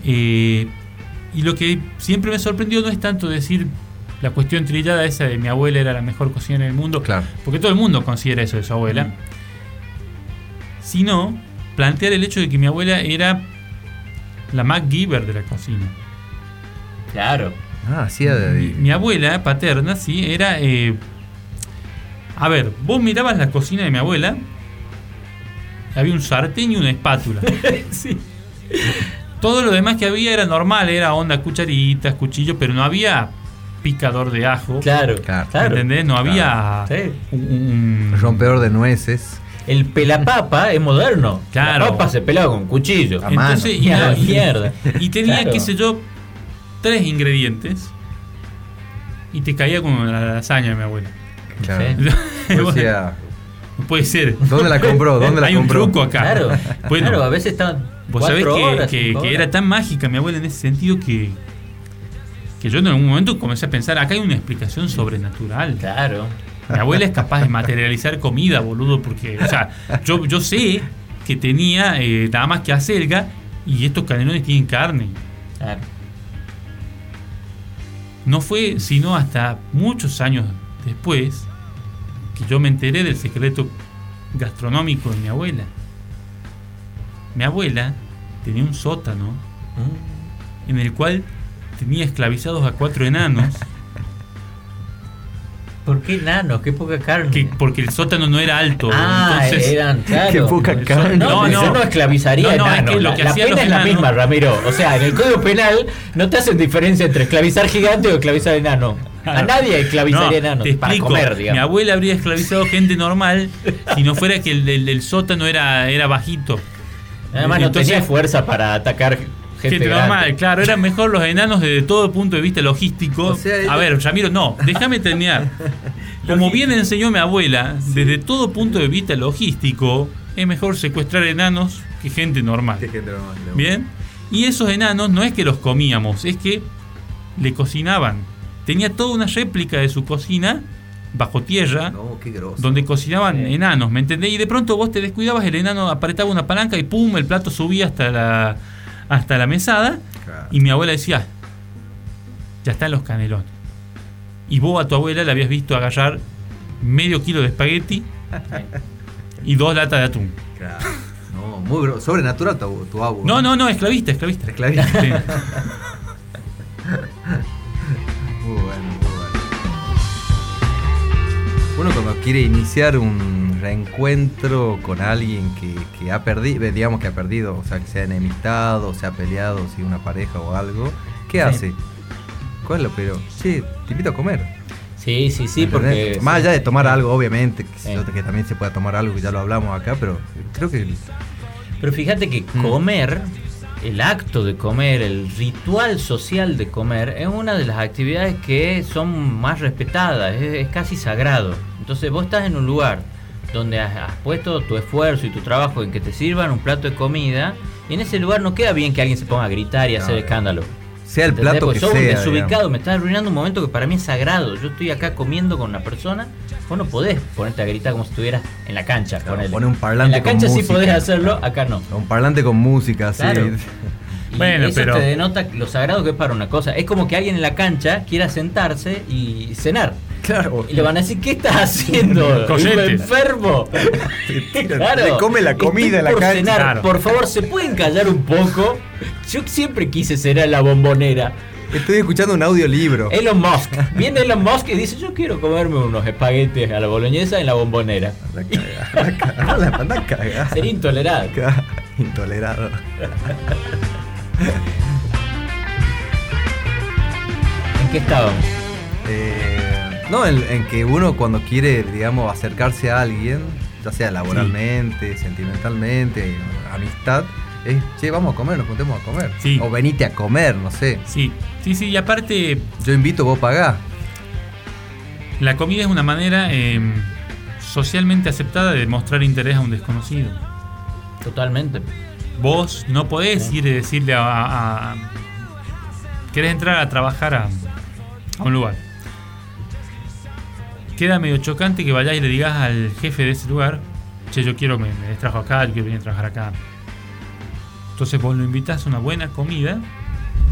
Eh, y lo que siempre me sorprendió no es tanto decir la cuestión trillada esa de mi abuela era la mejor cocinera del mundo, Claro. porque todo el mundo considera eso de su abuela, sino plantear el hecho de que mi abuela era la MacGyver de la cocina. Claro. Ah, hacía Mi, de. mi abuela paterna, sí, era... eh, a ver, vos mirabas la cocina de mi abuela, había un sartén y una espátula. sí. Todo lo demás que había era normal, era onda cucharitas, cuchillos, pero no había picador de ajo. Claro, Claro. ¿Entendés? No había Sí. un, un- Rompedor de nueces. El pelapapa es moderno. Claro. La papa se pelaba con cuchillo. A mano. Entonces, y, Ya, no- y- mierda. y tenía, Claro. qué sé yo, tres ingredientes y te caía como la lasaña de mi abuela. Claro. Sí. No puede ser. ¿Dónde la compró? ¿Dónde la Hay compró? un truco acá. Claro, Bueno, claro, a veces están vos sabés que, era tan mágica mi abuela en ese sentido que, que yo en algún momento comencé a pensar, acá hay una explicación sobrenatural. Claro. Mi abuela es capaz de materializar comida, boludo, porque, o sea, yo, yo sé que tenía eh, nada más que acelga y estos canelones tienen carne. Claro. No fue sino hasta muchos años después que yo me enteré del secreto gastronómico de mi abuela. Mi abuela tenía un sótano en el cual tenía esclavizados a cuatro enanos, ¿Por qué nanos? Qué poca carne. que, porque el sótano no era alto. Ah, entonces, eran, claro. Qué poca carne. No, No, no, no. no esclavizaría No, no, es enanos. que lo La- que la pena los es la enanos- misma, Ramiro. O sea, en el Código Penal no te hacen diferencia entre esclavizar gigante o esclavizar enano. A nadie esclavizaría No, enanos te para explico. comer, Mi digamos. abuela habría esclavizado gente normal si no fuera que el, el- el sótano era, era bajito. Además no Entonces- tenía fuerza para atacar gente, normal, claro, eran mejor los enanos desde todo punto de vista logístico. O sea, A ellos- ver, Ramiro, no, déjame terminar. Como bien enseñó mi abuela, desde todo punto de vista logístico, es mejor secuestrar enanos que gente normal. Qué gente normal, Bien, y esos enanos no es que los comíamos, es que le cocinaban. Tenía toda una réplica de su cocina bajo tierra No, qué grosso. donde cocinaban Sí. enanos, ¿me entendés? Y de pronto vos te descuidabas, el enano apretaba una palanca y pum, el plato subía hasta la, hasta la mesada. Claro. Y mi abuela decía, ya están los canelones. Y vos a tu abuela le habías visto agarrar medio kilo de espagueti y dos latas de atún. Claro. No, muy. Sobrenatural tu, tu abu. No, no, no, esclavista, esclavista. Esclavista. Sí. Muy bueno, muy bueno. Uno cuando quiere iniciar un reencuentro con alguien que, que ha perdido, digamos que ha perdido, o sea, que se ha enemistado, se ha peleado, si una pareja o algo, ¿qué hace? ¿Cuál es lo peor? Sí, te invito a comer. Sí, sí, sí, porque... Más allá de tomar algo, obviamente, que, Sí. que también se pueda tomar algo, que ya lo hablamos acá, pero creo que Pero fíjate que Mm. comer, el acto de comer, el ritual social de comer, es una de las actividades que son más respetadas, es, es casi sagrado. Entonces vos estás en un lugar donde has, has puesto tu esfuerzo y tu trabajo en que te sirvan un plato de comida, y en ese lugar no queda bien que alguien se ponga a gritar y hacer escándalo. sea el ¿Entendés? plato Porque que sos un sea. desubicado, digamos. me estás arruinando un momento que para mí es sagrado. Yo estoy acá comiendo con una persona, vos no podés ponerte a gritar como si estuvieras en la cancha. Claro, ponele. pone un parlante En la con cancha sí música. podés hacerlo, acá no. Un parlante con música, sí. Claro. Y Bueno, eso pero- te denota lo sagrado que es para una cosa. Es como que alguien en la cancha quiera sentarse y cenar. Claro. Y le van a decir, ¿qué estás haciendo? Enfermo. Le come la comida en la por cancha. cenar. Claro. Por favor, ¿se pueden callar un poco? Yo siempre quise cenar en la bombonera. Estoy escuchando un audiolibro. Elon Musk. Viene Elon Musk y dice, yo quiero comerme unos espaguetes a la boloñesa en la bombonera. La cagada, la cagada, la anda cagada. Sería intolerable. Cagada, Intolerado. ¿En qué estábamos? Eh, no, en, en que uno cuando quiere, digamos, acercarse a alguien, ya sea laboralmente, sentimentalmente, amistad, es, che, vamos a comer, nos juntemos a comer. Sí. O venite a comer, no sé. Sí, sí, sí, y aparte Yo invito, vos pagás. la comida es una manera eh, socialmente aceptada de mostrar interés a un desconocido. Totalmente. Vos no podés ir y decirle a, a- a- querés entrar a trabajar a, a un lugar. Queda medio chocante que vayáis y le digas al jefe de ese lugar, che, yo quiero, me, me des trabajo acá, yo quiero venir a trabajar acá. Entonces vos lo invitas a una buena comida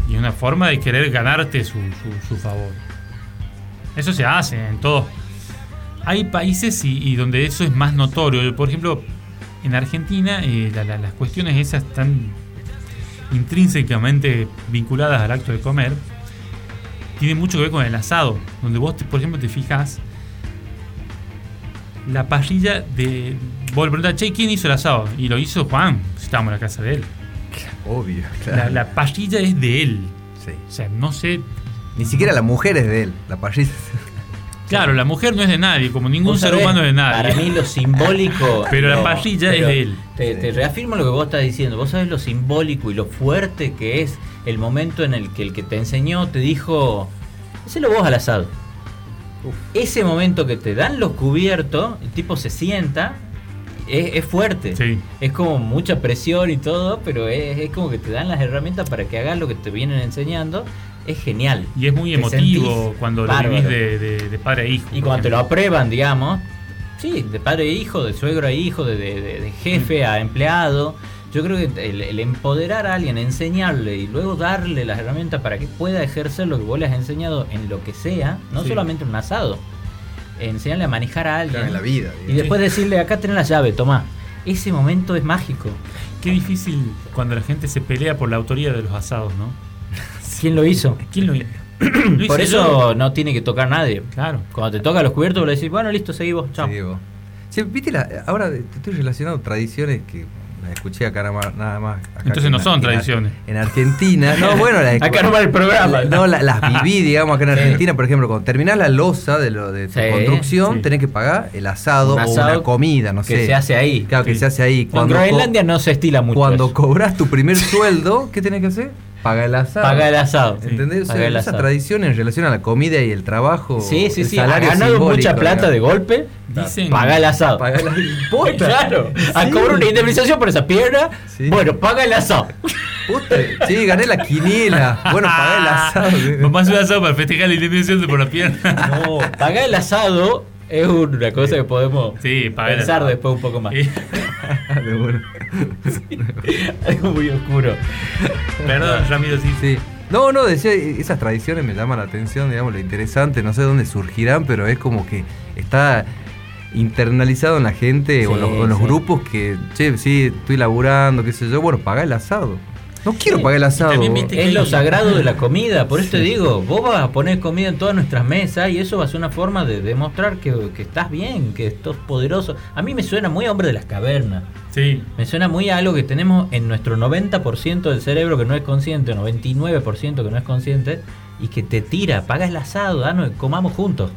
y una forma de querer ganarte su, su- su favor. Eso se hace en todos. Hay países y, y donde eso es más notorio. Por ejemplo, en Argentina eh, la- la- las cuestiones esas están intrínsecamente vinculadas al acto de comer tienen mucho que ver con el asado, donde vos, por ejemplo, te fijas la parrilla de... Vos le preguntás, che, ¿quién hizo el asado? Y lo hizo Juan, estábamos en la casa de él. Obvio, La, claro. la parrilla es de él. Sí. O sea, no sé... Ni siquiera la mujer es de él, la parrilla. Claro, la mujer no es de nadie, como ningún ser sabés, humano es de nadie. Para mí lo simbólico. Pero la parrilla es de él. Te, te reafirmo lo que vos estás diciendo. Vos sabés lo simbólico y lo fuerte que es el momento en el que el que te enseñó te dijo: Hacelo vos al asado. Ese momento que te dan los cubiertos, el tipo se sienta, es, es fuerte. Sí. Es como mucha presión y todo, pero es, es como que te dan las herramientas para que hagas lo que te vienen enseñando. es genial. Y es muy Te emotivo cuando lo vivís de, de- de padre hijo. Y cuando te lo aprueban, digamos, sí, de padre a hijo, de suegro a hijo, de- de jefe a empleado. Yo creo que el, el empoderar a alguien, enseñarle y luego darle las herramientas para que pueda ejercer lo que vos le has enseñado en lo que sea, no Sí. solamente un asado, enseñarle a manejar a alguien. Claro, en la vida, Y después decirle, acá tenés la llave, tomá. Ese momento es mágico. Qué difícil cuando la gente se pelea por la autoría de los asados, ¿no? ¿Quién lo hizo? ¿Quién lo, lo Por eso yo? no tiene que tocar nadie. Claro. Cuando te toca los cubiertos, le decís, bueno, listo, seguí vos, chao. Sí, viste, la- ahora te estoy relacionando tradiciones que escuché acá nada más. Nada más acá Entonces que no en- son en- tradiciones. En Argentina, no, bueno, las Acá no va el programa. No, la- las viví, digamos, acá en Sí. Argentina, por ejemplo, cuando terminás la losa de, lo, de tu Sí, construcción, sí. tenés que pagar el asado, Un o una comida, no que sé. se hace ahí. Claro, que se hace ahí. En Cuando, Groenlandia no se estila mucho. cuando eso. cobras tu primer sueldo, ¿qué tenés que hacer? Paga el asado. Paga el asado. ¿Entendés? O sea, Paga el esa asado. tradición en relación a la comida y el trabajo. Sí, sí, el sí. Ha salario ganado mucha plata digamos. de golpe. Dicen- Paga el asado. Paga el Posta. Claro. A cobrar una indemnización por esa pierna. Sí. Bueno, paga el asado. Puta, sí, gané la quiniela. Bueno, pagué el asado. Vamos a hacer un asado para festejar la de por la pierna. No, paga el asado es una cosa que podemos Sí, paga el pensar después un poco más. De bueno. Algo muy oscuro. Perdón, Ramiro, sí. Sí. No, no, decía, esas tradiciones me llaman la atención, digamos, lo interesante, no sé dónde surgirán, pero es como que está internalizado en la gente o en los, en los grupos que, che, sí, estoy laburando, qué sé yo, bueno, paga el asado. No quiero Sí. pagar el asado. Es lo sagrado de la comida, por eso te digo, vos vas a poner comida en todas nuestras mesas y eso va a ser una forma de demostrar que, que estás bien, que estás poderoso. A mí me suena muy a hombre de las cavernas, Sí. me suena muy a algo que tenemos en nuestro 90% del cerebro que no es consciente, 99% que no es consciente y que te tira, paga el asado, danos, comamos juntos.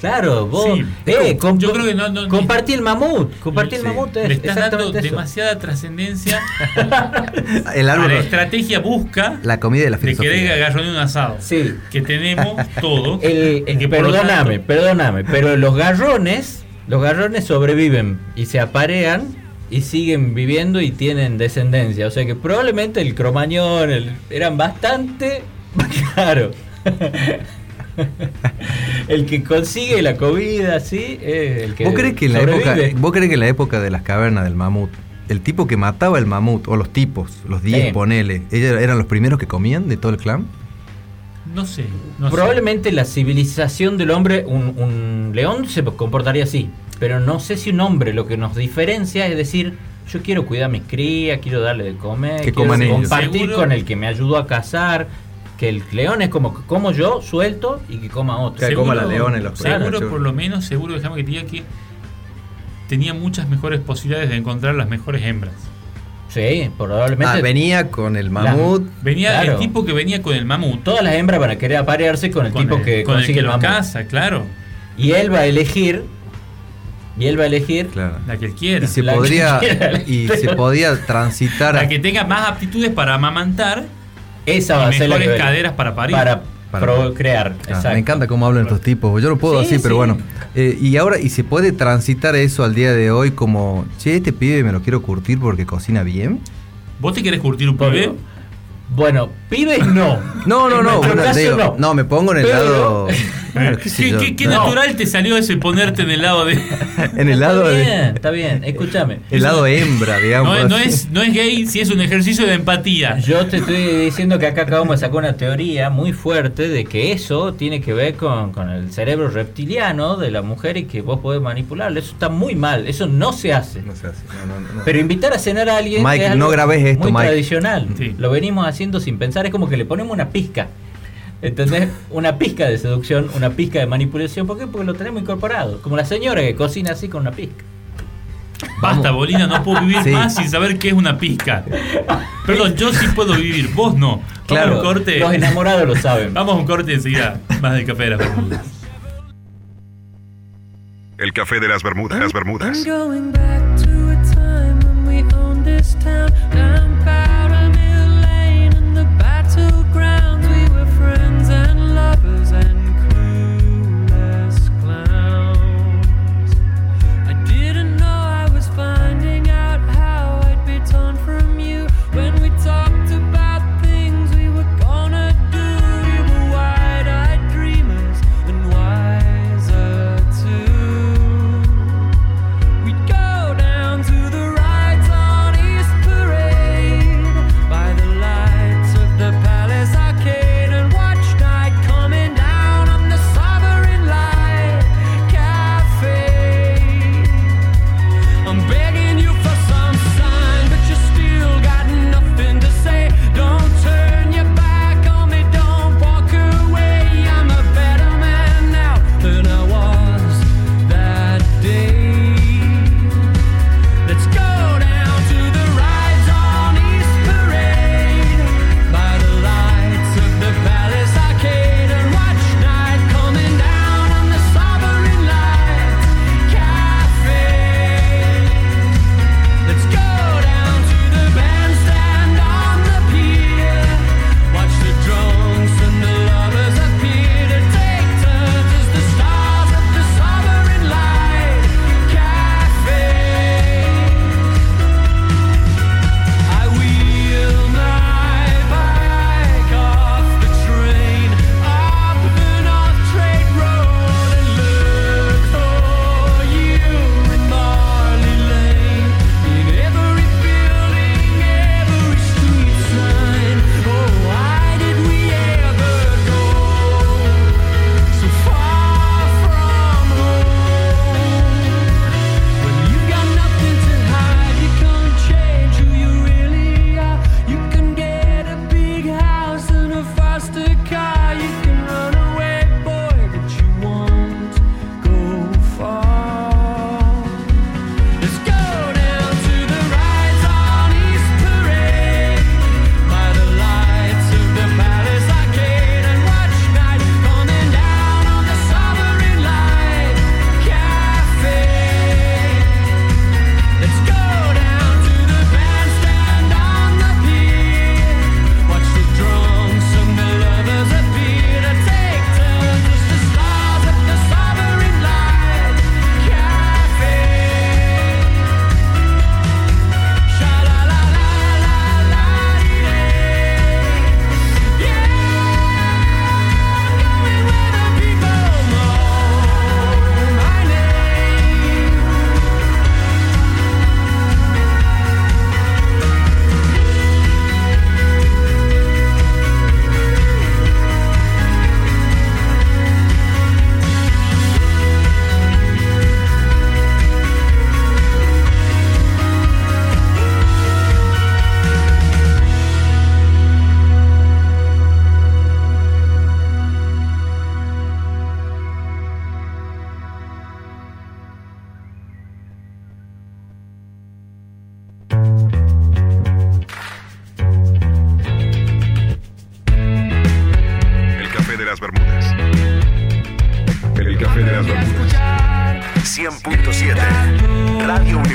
Claro, vos, Sí, eh, comp- yo creo que no- no- compartí el mamut, compartí el mamut, es Le estás dando eso. demasiada trascendencia El árbol, la estrategia busca la comida y la de filosofía. querer agarronear un asado. Sí. Que tenemos todo. El- que perdóname, tanto- perdóname, pero los garrones, los garrones sobreviven y se aparean y siguen viviendo y tienen descendencia. O sea que probablemente el cromañón el- eran bastante caros. el que consigue la comida, sí, es el que ¿Vos crees que en la época, vos crees que en la época de las cavernas del mamut, el tipo que mataba el mamut, o los tipos, los 10, Sí. ponele, ellos eran los primeros que comían de todo el clan? No sé. No sé. Probablemente la civilización del hombre, un, un león se comportaría así, pero no sé si un hombre lo que nos diferencia es decir, yo quiero cuidar a mis crías, quiero darle de comer, Que quiero coman compartir con el que me ayudó a cazar, que el león es como que como yo, suelto y que coma otro. Que coma la leona y los Seguro, por lo menos, seguro, déjame que te diga que tenía muchas mejores posibilidades de encontrar las mejores hembras. Sí, probablemente. Ah, venía con el mamut. Venía Claro. el tipo que venía con el mamut. Todas las hembras van a querer aparearse con el con tipo el, que con el consigue que lo mamut. caza, claro. Y él va a elegir, y él va a elegir Claro. La que él quiera. Y se La podría quiera. y se podía transitar La que tenga más aptitudes para amamantar esa va a ser la que caderas para parir. para, Para- procrear. Ah, exacto. me encanta cómo hablan estos tipos. Yo no puedo Sí, así, pero sí. bueno. Eh, y ahora, y se puede transitar eso al día de hoy como, che, este pibe me lo quiero curtir porque cocina bien. ¿Vos te querés curtir un pibe? Bueno, pibes no. No, no, En no. nuestro bueno, caso, digo, no. no, me pongo en el Pero- lado. Qué sé ¿Qué, yo, qué- qué no. natural te salió ese ponerte en el lado de.? En el lado está de. bien, está bien. Escúchame. El lado hembra, digamos. No, es- no es, no es gay si es un ejercicio de empatía. Yo te estoy diciendo que acá acabamos de sacar una teoría muy fuerte de que eso tiene que ver con, con el cerebro reptiliano de la mujer y que vos podés manipularlo. Eso está muy mal. Eso no se hace. No no, no. Pero invitar a cenar a alguien Mike, es algo no grabes esto, muy Mike. tradicional. Sí. Lo venimos haciendo sin pensar. Es como que le ponemos una pizca. ¿Entendés? Una pizca de seducción, una pizca de manipulación. ¿Por qué? Porque lo tenemos incorporado. Como la señora que cocina así con una pizca. Basta, Bolina, no puedo vivir Sí. más sin saber qué es una pizca. Perdón, yo sí puedo vivir, vos no. Vamos Claro. un corte. Los enamorados lo saben. Vamos a un corte enseguida. Más del café de las Bermudas. El café de las Bermudas. Las Bermudas.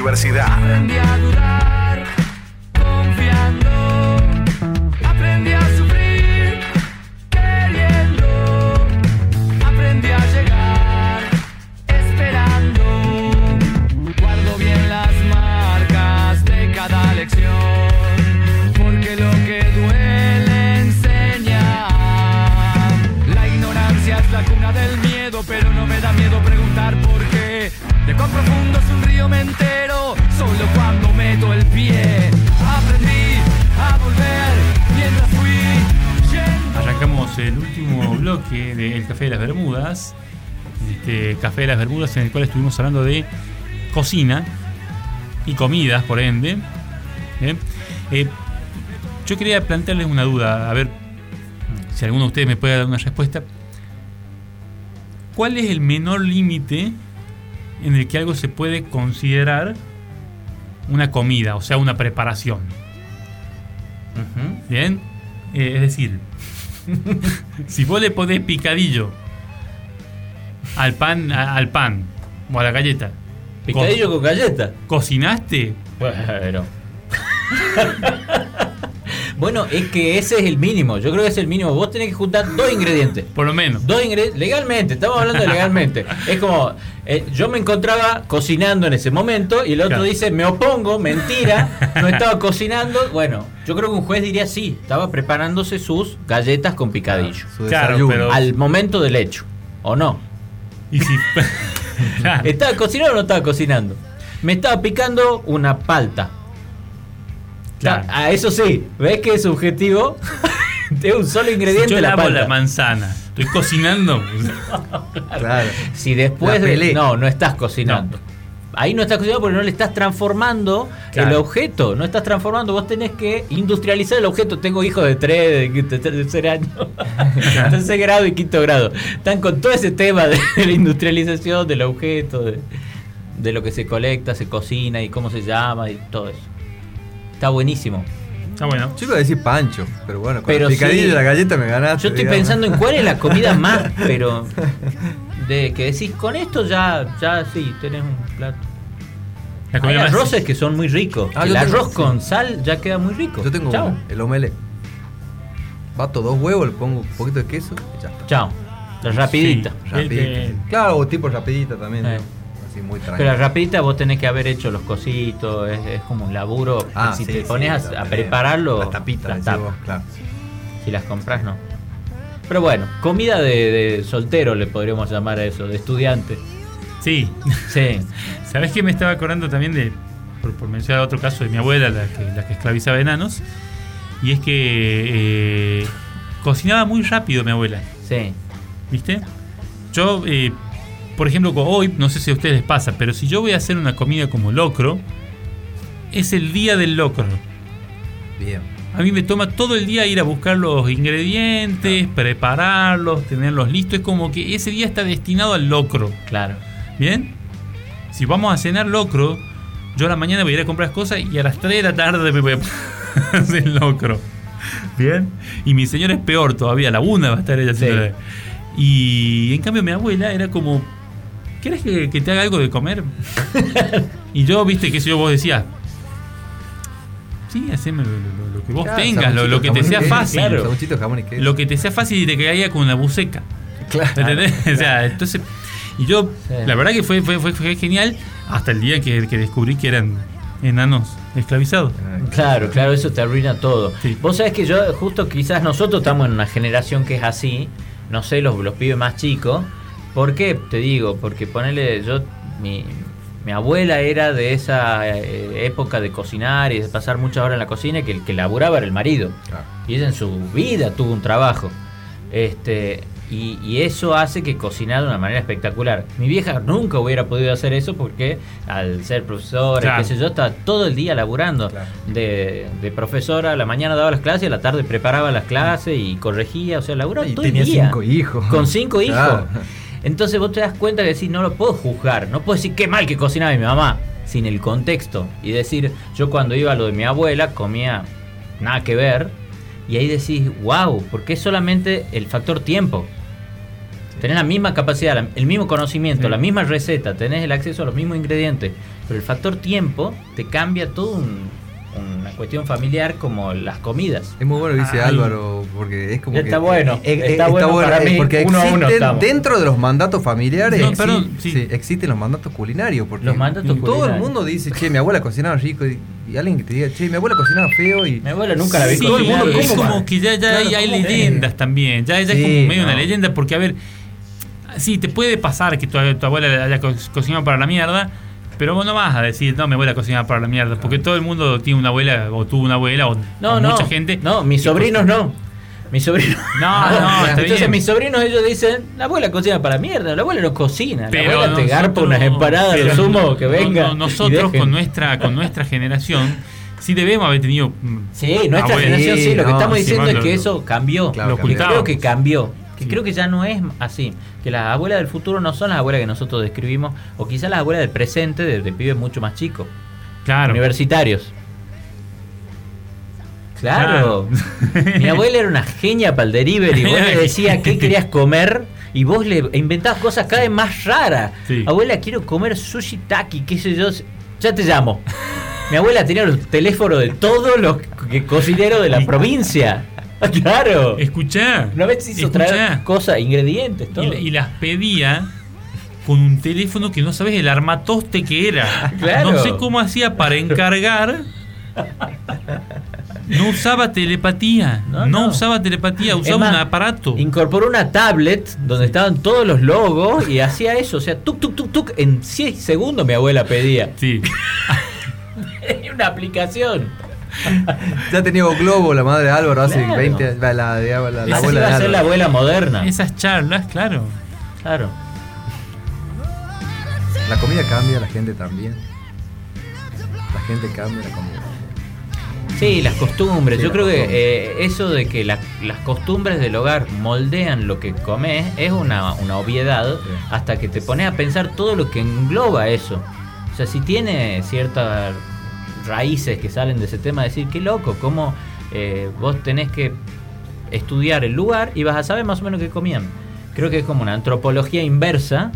Universidad. El último bloque del Café de las Bermudas. Este Café de las Bermudas en el cual estuvimos hablando de cocina y comidas, por ende. Eh, yo quería plantearles una duda, a ver si alguno de ustedes me puede dar una respuesta. ¿Cuál es el menor límite en el que algo se puede considerar una comida, o sea, una preparación? Bien, Eh, es decir, si vos le ponés picadillo al pan, a- al pan o a la galleta, Picadillo con galleta. ¿cocinaste? Bueno. bueno, es que ese es el mínimo. Yo creo que es el mínimo. Vos tenés que juntar dos ingredientes. Por lo menos. Dos ingredientes. Legalmente, estamos hablando de legalmente. Es como, eh, yo me encontraba cocinando en ese momento y el otro Claro. dice, me opongo, mentira, no estaba cocinando. Bueno, yo creo que un juez diría sí, estaba preparándose sus galletas con picadillo. Su Claro, pero- Al momento del hecho, ¿o no? Y si. Claro. ¿Estaba cocinando o no estaba cocinando? Me estaba picando una palta. Claro. Ah, eso sí, ¿ves que es subjetivo? es un solo Si ingrediente yo la lavo palta. la manzana, estoy cocinando. Claro. si después de. No, no estás cocinando. Ahí no estás cocinando porque no le estás transformando el Claro. objeto. No estás transformando. Vos tenés que industrializar el objeto. Tengo hijos de 3, de, tercer año, tercer grado y quinto grado. Están con todo ese tema de la industrialización del objeto, de, de lo que se colecta, se cocina y cómo se llama y todo eso. Está buenísimo. Está bueno. Yo iba a decir pancho, pero bueno, con Pero el picadillo sí. y la galleta me ganaste. Yo estoy digamos. pensando en cuál es la comida más, pero de que decís, con esto ya, ya sí, tenés un plato. La Hay arroces que son muy ricos. Ah, el tengo- arroz sí. con sal ya queda muy rico. Yo tengo Chao. el omelette. Bato dos huevos, le pongo un poquito de queso y ya está. Chao. La rapidita. Sí. Rapidita. El- Claro, tipo rapidita también. Eh. ¿no? Así muy Pero rapidita vos tenés que haber hecho los cositos, es, es como un laburo. Ah, si sí, te sí, pones a- prepararlo, Las tapitas, las tapas. vos, claro. Si las compras, no. Pero bueno, comida de, de soltero le podríamos llamar a eso, de estudiante. Sí. Sí. ¿Sabés que me estaba acordando también de, por, por mencionar otro caso de mi abuela, la que, la que esclavizaba enanos? Y es que eh, cocinaba muy rápido mi abuela, Sí. ¿viste? Yo, eh, por ejemplo, hoy, no sé si a ustedes les pasa, pero si yo voy a hacer una comida como locro, es el día del locro. Bien. A mí me toma todo el día ir a buscar los ingredientes, prepararlos, tenerlos listos. Es como que ese día está destinado al locro. Claro. ¿Bien? Si vamos a cenar locro, yo a la mañana voy a ir a comprar cosas y a las 3 de la tarde me voy a hacer locro. ¿Bien? Y mi señora es peor todavía, a la una va a estar ella haciendo. Sí. Y en cambio mi abuela era como, ¿querés que, que te haga algo de comer? y yo, viste, que yo vos decías, sí, haceme lo, lo- lo que vos Claro, tengas, lo, lo que te sea fácil. claro. Lo que te sea fácil y te caiga con la buceca. Claro. ¿Entendés? O sea, entonces. Y yo, Sí. la verdad que fue, fue, fue, fue genial hasta el día que, que descubrí que eran enanos esclavizados. Claro, claro, eso te arruina todo. Sí. Vos sabés que yo, justo quizás nosotros estamos en una generación que es así, no sé, los, los pibes más chicos. ¿Por qué? Te digo, porque ponele, yo, mi, mi abuela era de esa eh, época de cocinar y de pasar muchas horas en la cocina y que el que laburaba era el marido. Claro. Y ella en su vida tuvo un trabajo. Este, y, y eso hace que cocinar de una manera espectacular. Mi vieja nunca hubiera podido hacer eso porque al ser profesora, Claro. qué sé yo, estaba todo el día laburando. Claro. De, de profesora, a la mañana daba las clases y a la tarde preparaba las clases y corregía, o sea, laburaba Y todo tenía el día. cinco hijos. Con cinco hijos. Entonces vos te das cuenta que decís, no lo puedo juzgar, no puedo decir qué mal que cocinaba mi mamá, sin el contexto. Y decir, yo cuando iba a lo de mi abuela comía nada que ver, y ahí decís, wow, porque es solamente el factor tiempo. Tenés la misma capacidad, el mismo conocimiento, Sí. la misma receta, tenés el acceso a los mismos ingredientes, pero el factor tiempo te cambia todo un- una cuestión familiar como las comidas. Es muy bueno, dice Ay. Álvaro, porque es como Está que. bueno, eh, eh, está bueno para eh, mí, Porque uno a uno existen, estamos. dentro de los mandatos familiares, No, perdón, sí. sí, existen los mandatos culinarios. Porque Los mandatos todo el culinarios. mundo dice, che, mi abuela cocinaba rico. Y, y alguien que te diga, che, mi abuela cocinaba feo. Y Mi abuela nunca la vi Sí, todo el mundo, es ¿cómo como que ya, ya Claro, hay, hay ¿cómo leyendas también. Ya, ya Sí, es como medio una no. leyenda porque, a ver, sí, te puede pasar que tu, tu abuela haya co- cocinado para la mierda, pero vos no vas a decir, no, mi abuela cocinaba para la mierda, porque todo el mundo tiene una abuela o tuvo una abuela o, No, o no. mucha gente. No, mis sobrinos no. Mis sobrinos. No, no, Entonces bien. mis sobrinos ellos dicen, la abuela cocina para mierda, la abuela no cocina, Pero la abuela te garpa nosotros- unas empanadas, lo sumo que venga. no, nosotros con nuestra, con nuestra generación sí debemos haber tenido. Sí, nuestra abuela. generación sí, lo que no, estamos diciendo es que lo- eso cambió. Claro, lo creo que cambió. Que creo que ya no es así. Que las abuelas del futuro no son las abuelas que nosotros describimos, o quizás las abuelas del presente de, de pibes mucho más chicos, Claro. universitarios. Claro. Mi abuela era una genia para el delivery. Vos le decías qué querías comer y vos le inventabas cosas cada vez más raras. Sí. Abuela, quiero comer sushi taki, qué sé yo. Ya te llamo. Mi abuela tenía los teléfonos de todos los que- cocineros de la provincia. Claro. Escuchá. Una vez hizo escuchá. traer cosas, ingredientes, todo. Y, la- y las pedía con un teléfono que no sabes el armatoste que era. Claro. No sé cómo hacía para encargar. No usaba telepatía. No, No, no. usaba telepatía, usaba más, un aparato. Incorporó una tablet donde estaban todos los logos y hacía eso. O sea, tuk, tuk, tuk, tuk. En 6 segundos mi abuela pedía. Sí. Una aplicación. Ya tenía Globo, la madre de Álvaro, hace Claro. 20 años. La, la, la, la Esa abuela iba de a ser la Álvaro. abuela moderna. Esas charlas, claro. Claro. La comida cambia, la gente también. La gente cambia, la comida. Sí, las costumbres. Sí, Yo las creo que eh, eso de que la- las costumbres del hogar moldean lo que comes es una, una obviedad Sí. hasta que te pones a pensar todo lo que engloba eso. O sea, si tiene ciertas raíces que salen de ese tema, decir, qué loco, cómo eh, vos tenés que estudiar el lugar y vas a saber más o menos qué comían. Creo que es como una antropología inversa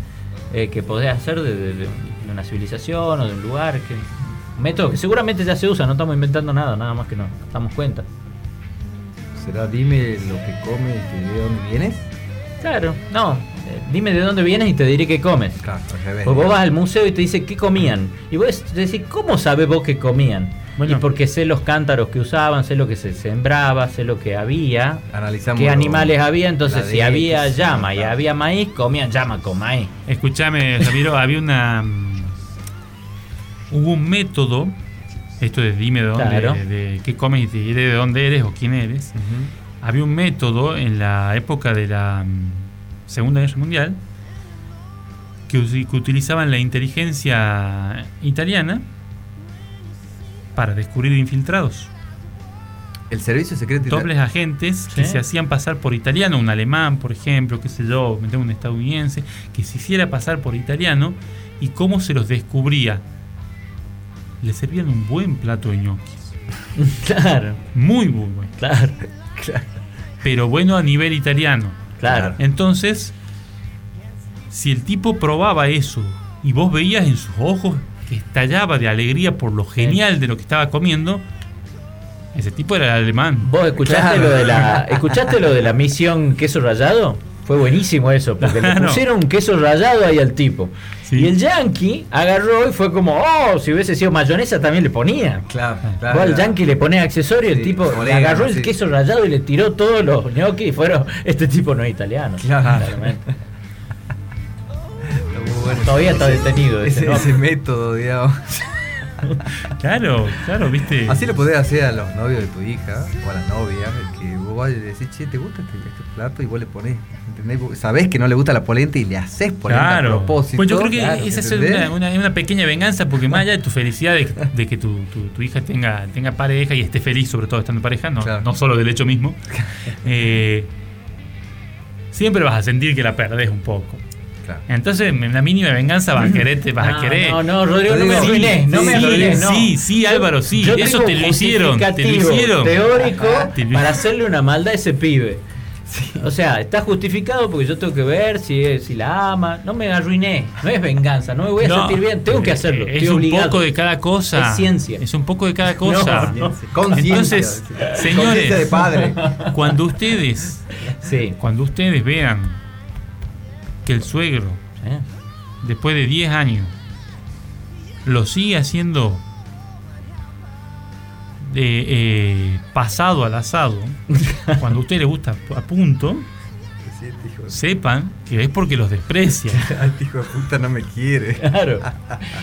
eh, que podés hacer de, una civilización o de un lugar. Que, un método que seguramente ya se usa, no estamos inventando nada, nada más que no nos damos cuenta. ¿Será dime lo que comes y de dónde vienes? Claro, no, eh, dime de dónde vienes y te diré qué comes. Claro, al revés. Pues vos vas al museo y te dice qué comían. Y vos decís, ¿cómo sabés vos qué comían? Bueno. y porque sé los cántaros que usaban, sé lo que se sembraba, sé lo que había, Analizamos. qué animales había. Entonces, si había llama y había maíz, comían llama con maíz. Escúchame, Ramiro, había una. mm, Hubo un método. Esto de dime de dónde, Claro. de qué comes y te diré de dónde eres o quién eres. Había un método en la época de la mm, Segunda Guerra Mundial que, utilizaban la inteligencia italiana para descubrir infiltrados. El servicio secreto italiano. Dobles agentes que se hacían pasar por italiano, un alemán, por ejemplo, qué sé yo, un estadounidense, que se hiciera pasar por italiano y cómo se los descubría. Le servían un buen plato de ñoquis. claro, Muy, muy bueno. claro, claro. Pero bueno a nivel italiano. Claro. Entonces, si el tipo probaba eso y vos veías en sus ojos que estallaba de alegría por lo genial de lo que estaba comiendo, ese tipo era el alemán. ¿Vos escuchaste Claro. lo de la escuchaste lo de la misión queso rallado? Fue buenísimo eso, porque le pusieron un queso rallado ahí al tipo. Sí. Y el yankee agarró y fue como, oh, si hubiese sido mayonesa también le ponía. Claro, claro. al yankee le ponés accesorio, el Sí, tipo le orégano, agarró el queso rallado y le tiró todos los gnocchi y fueron, este tipo no es italiano. Claro. Todavía está detenido ese, Ese, ese método, digamos. Claro, claro, viste. Así le podés hacer a los novios de tu hija o a las novias, que vos vas y decís, che, ¿te gusta este, este plato? Y vos le ponés, ¿entendés? Sabés que no le gusta la polenta y le haces polenta a Claro. propósito. Pues yo creo que Claro, esa es una, una- una pequeña venganza, porque más allá de tu felicidad de, de que tu, tu- tu hija tenga, tenga pareja y esté feliz, sobre todo estando en pareja, no, Claro. no solo del hecho mismo, eh, siempre vas a sentir que la perdés un poco. Claro. Entonces, en la mínima venganza vas a querer, te vas a Ah, querer. No, no, Rodrigo, no me Sí, arruines, no sí, me sí, arruines, no. sí, sí, Álvaro, sí, Yo eso te lo hicieron, te lo hicieron. Teórico Te lo- para hacerle una maldad a ese pibe. O sea, está justificado porque yo tengo que ver si, si la ama. No me arruiné, no es venganza, no me voy a No, sentir bien, tengo que hacerlo. Es estoy un obligado. poco de cada cosa. Es ciencia. Es un poco de cada cosa. No, no. Conciencia. Entonces, señores, Conciencia de padre. cuando ustedes, Sí. cuando ustedes vean que el suegro, ¿eh? después de 10 años, lo sigue haciendo de, eh, pasado al asado, cuando a usted le gusta a punto, Sí, sepan que es porque los desprecia. este hijo de puta no me quiere. Claro.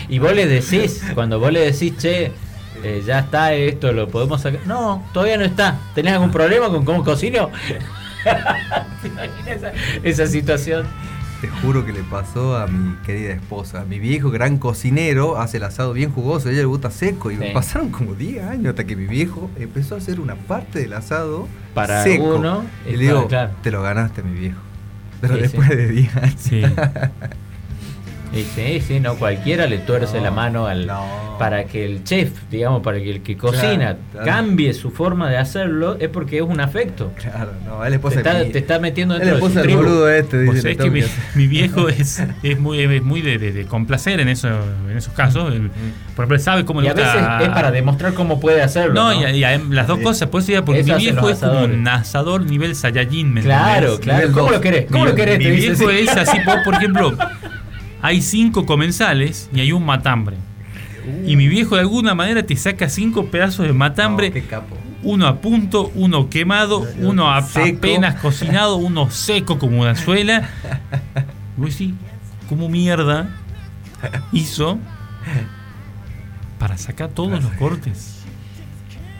Y vos le decís, cuando vos le decís, che, eh, ya está esto, lo podemos sacar. No, todavía no está. ¿Tenés algún problema con cómo cocino? ¿Te imaginas esa, esa situación? Te juro que le pasó a mi querida esposa. Mi viejo gran cocinero hace el asado bien jugoso, a ella le gusta seco. Y Sí. pasaron como 10 años hasta que mi viejo empezó a hacer una parte del asado Para seco. uno, Y le digo, claro. te lo ganaste, mi viejo. Pero Sí, después sí. de 10 años. Sí. Y sí, sí, no, cualquiera le tuerce No, la mano al no. para que el chef, digamos, para que el que cocina Claro, claro. cambie su forma de hacerlo, es porque es un afecto. Claro, no, él Te esposa está, de mi- te está metiendo él dentro de su tribu. boludo este, dice. sabés le que mi, viejo es, es muy, es muy de, de- de complacer en, eso, en esos casos. Él, por ejemplo, él sabe cómo Y le a gusta. veces es para demostrar cómo puede hacerlo. No, No, y, y las dos Sí. cosas, pues ya porque Eso mi viejo es como un asador nivel Saiyajin, ¿me Claro, claro. ¿Cómo lo querés? ¿Cómo mi, lo querés? mi Te viejo es así, vos, por ejemplo, hay cinco comensales y hay un matambre. Y mi viejo de alguna manera te saca cinco pedazos de matambre, No, qué capo. uno a punto, uno quemado, uno a- apenas cocinado, uno seco como una suela. Y vos decís, ¿cómo mierda hizo para sacar todos los cortes?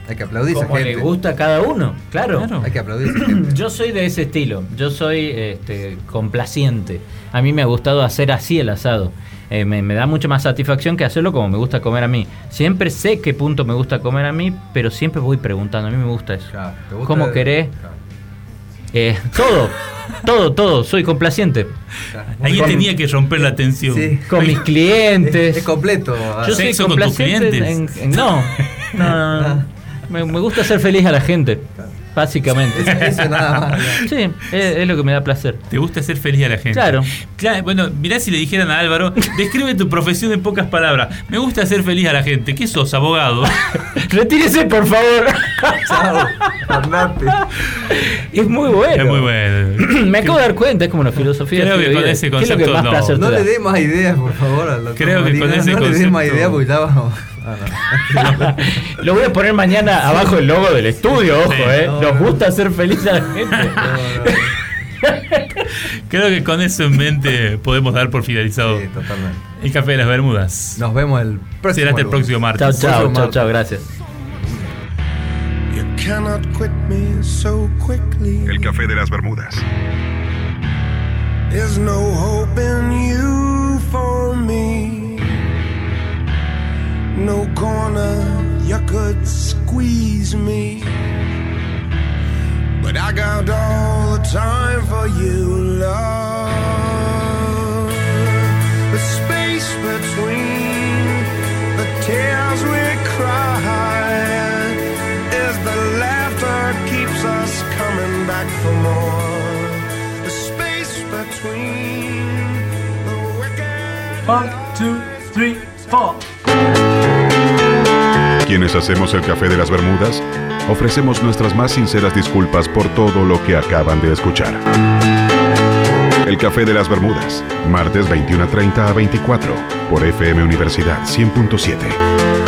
Hay que aplaudir a esa Como le gente. gusta a cada uno, claro. Claro. Hay que aplaudir a esa gente. Yo soy de ese estilo, yo soy este, complaciente. A mí me ha gustado hacer así el asado. Eh, me, me da mucha más satisfacción que hacerlo como me gusta comer a mí. Siempre sé qué punto me gusta comer a mí, pero siempre voy preguntando. A mí me gusta eso. Claro, ¿te gusta ¿Cómo el- querés? Claro, Eh, todo, todo, todo. Soy complaciente. claro. Ahí Con- tenía que romper la tensión. Sí. Con mis Es, clientes. es completo. Yo soy ¿Sexo con tus complaciente en- clientes? en- no, no, no, no. Me, me gusta hacer feliz a la gente, básicamente. Eso, eso nada más. Sí, es, es lo que me da placer. Te gusta hacer feliz a la gente. Claro. Claro, bueno, mirá si le dijeran a Álvaro, describe tu profesión en pocas palabras. Me gusta hacer feliz a la gente. ¿Qué sos, abogado? Retírese, por favor. Chao. Andate. Es muy bueno. Es muy bueno. Me acabo de dar cuenta, es como una filosofía. Creo que con ese ¿Qué es lo que concepto más no. No le dé más ideas, por favor, al doctor Creo que con ese No le dé más concepto- ideas porque vamos. Ah, no. Lo voy a poner mañana abajo el logo del estudio, ojo, eh. No, Nos no. gusta hacer feliz a la gente. Creo que con eso en mente podemos dar por finalizado Sí, totalmente. el café de las Bermudas. Nos vemos el próximo Será hasta el próximo martes. Chao, chao, chao, gracias. You cannot quit me so quickly. El café de las Bermudas. There's no hope in you for me. No corner you could squeeze me. But I got all the time for you, love. The space between the tears we cry is the laughter keeps us coming back for more. The space between the wicked. One, two, three, four. Quienes hacemos el café de las Bermudas, ofrecemos nuestras más sinceras disculpas por todo lo que acaban de escuchar. El café de las Bermudas, martes 21.30 a 24, por FM Universidad 100.7.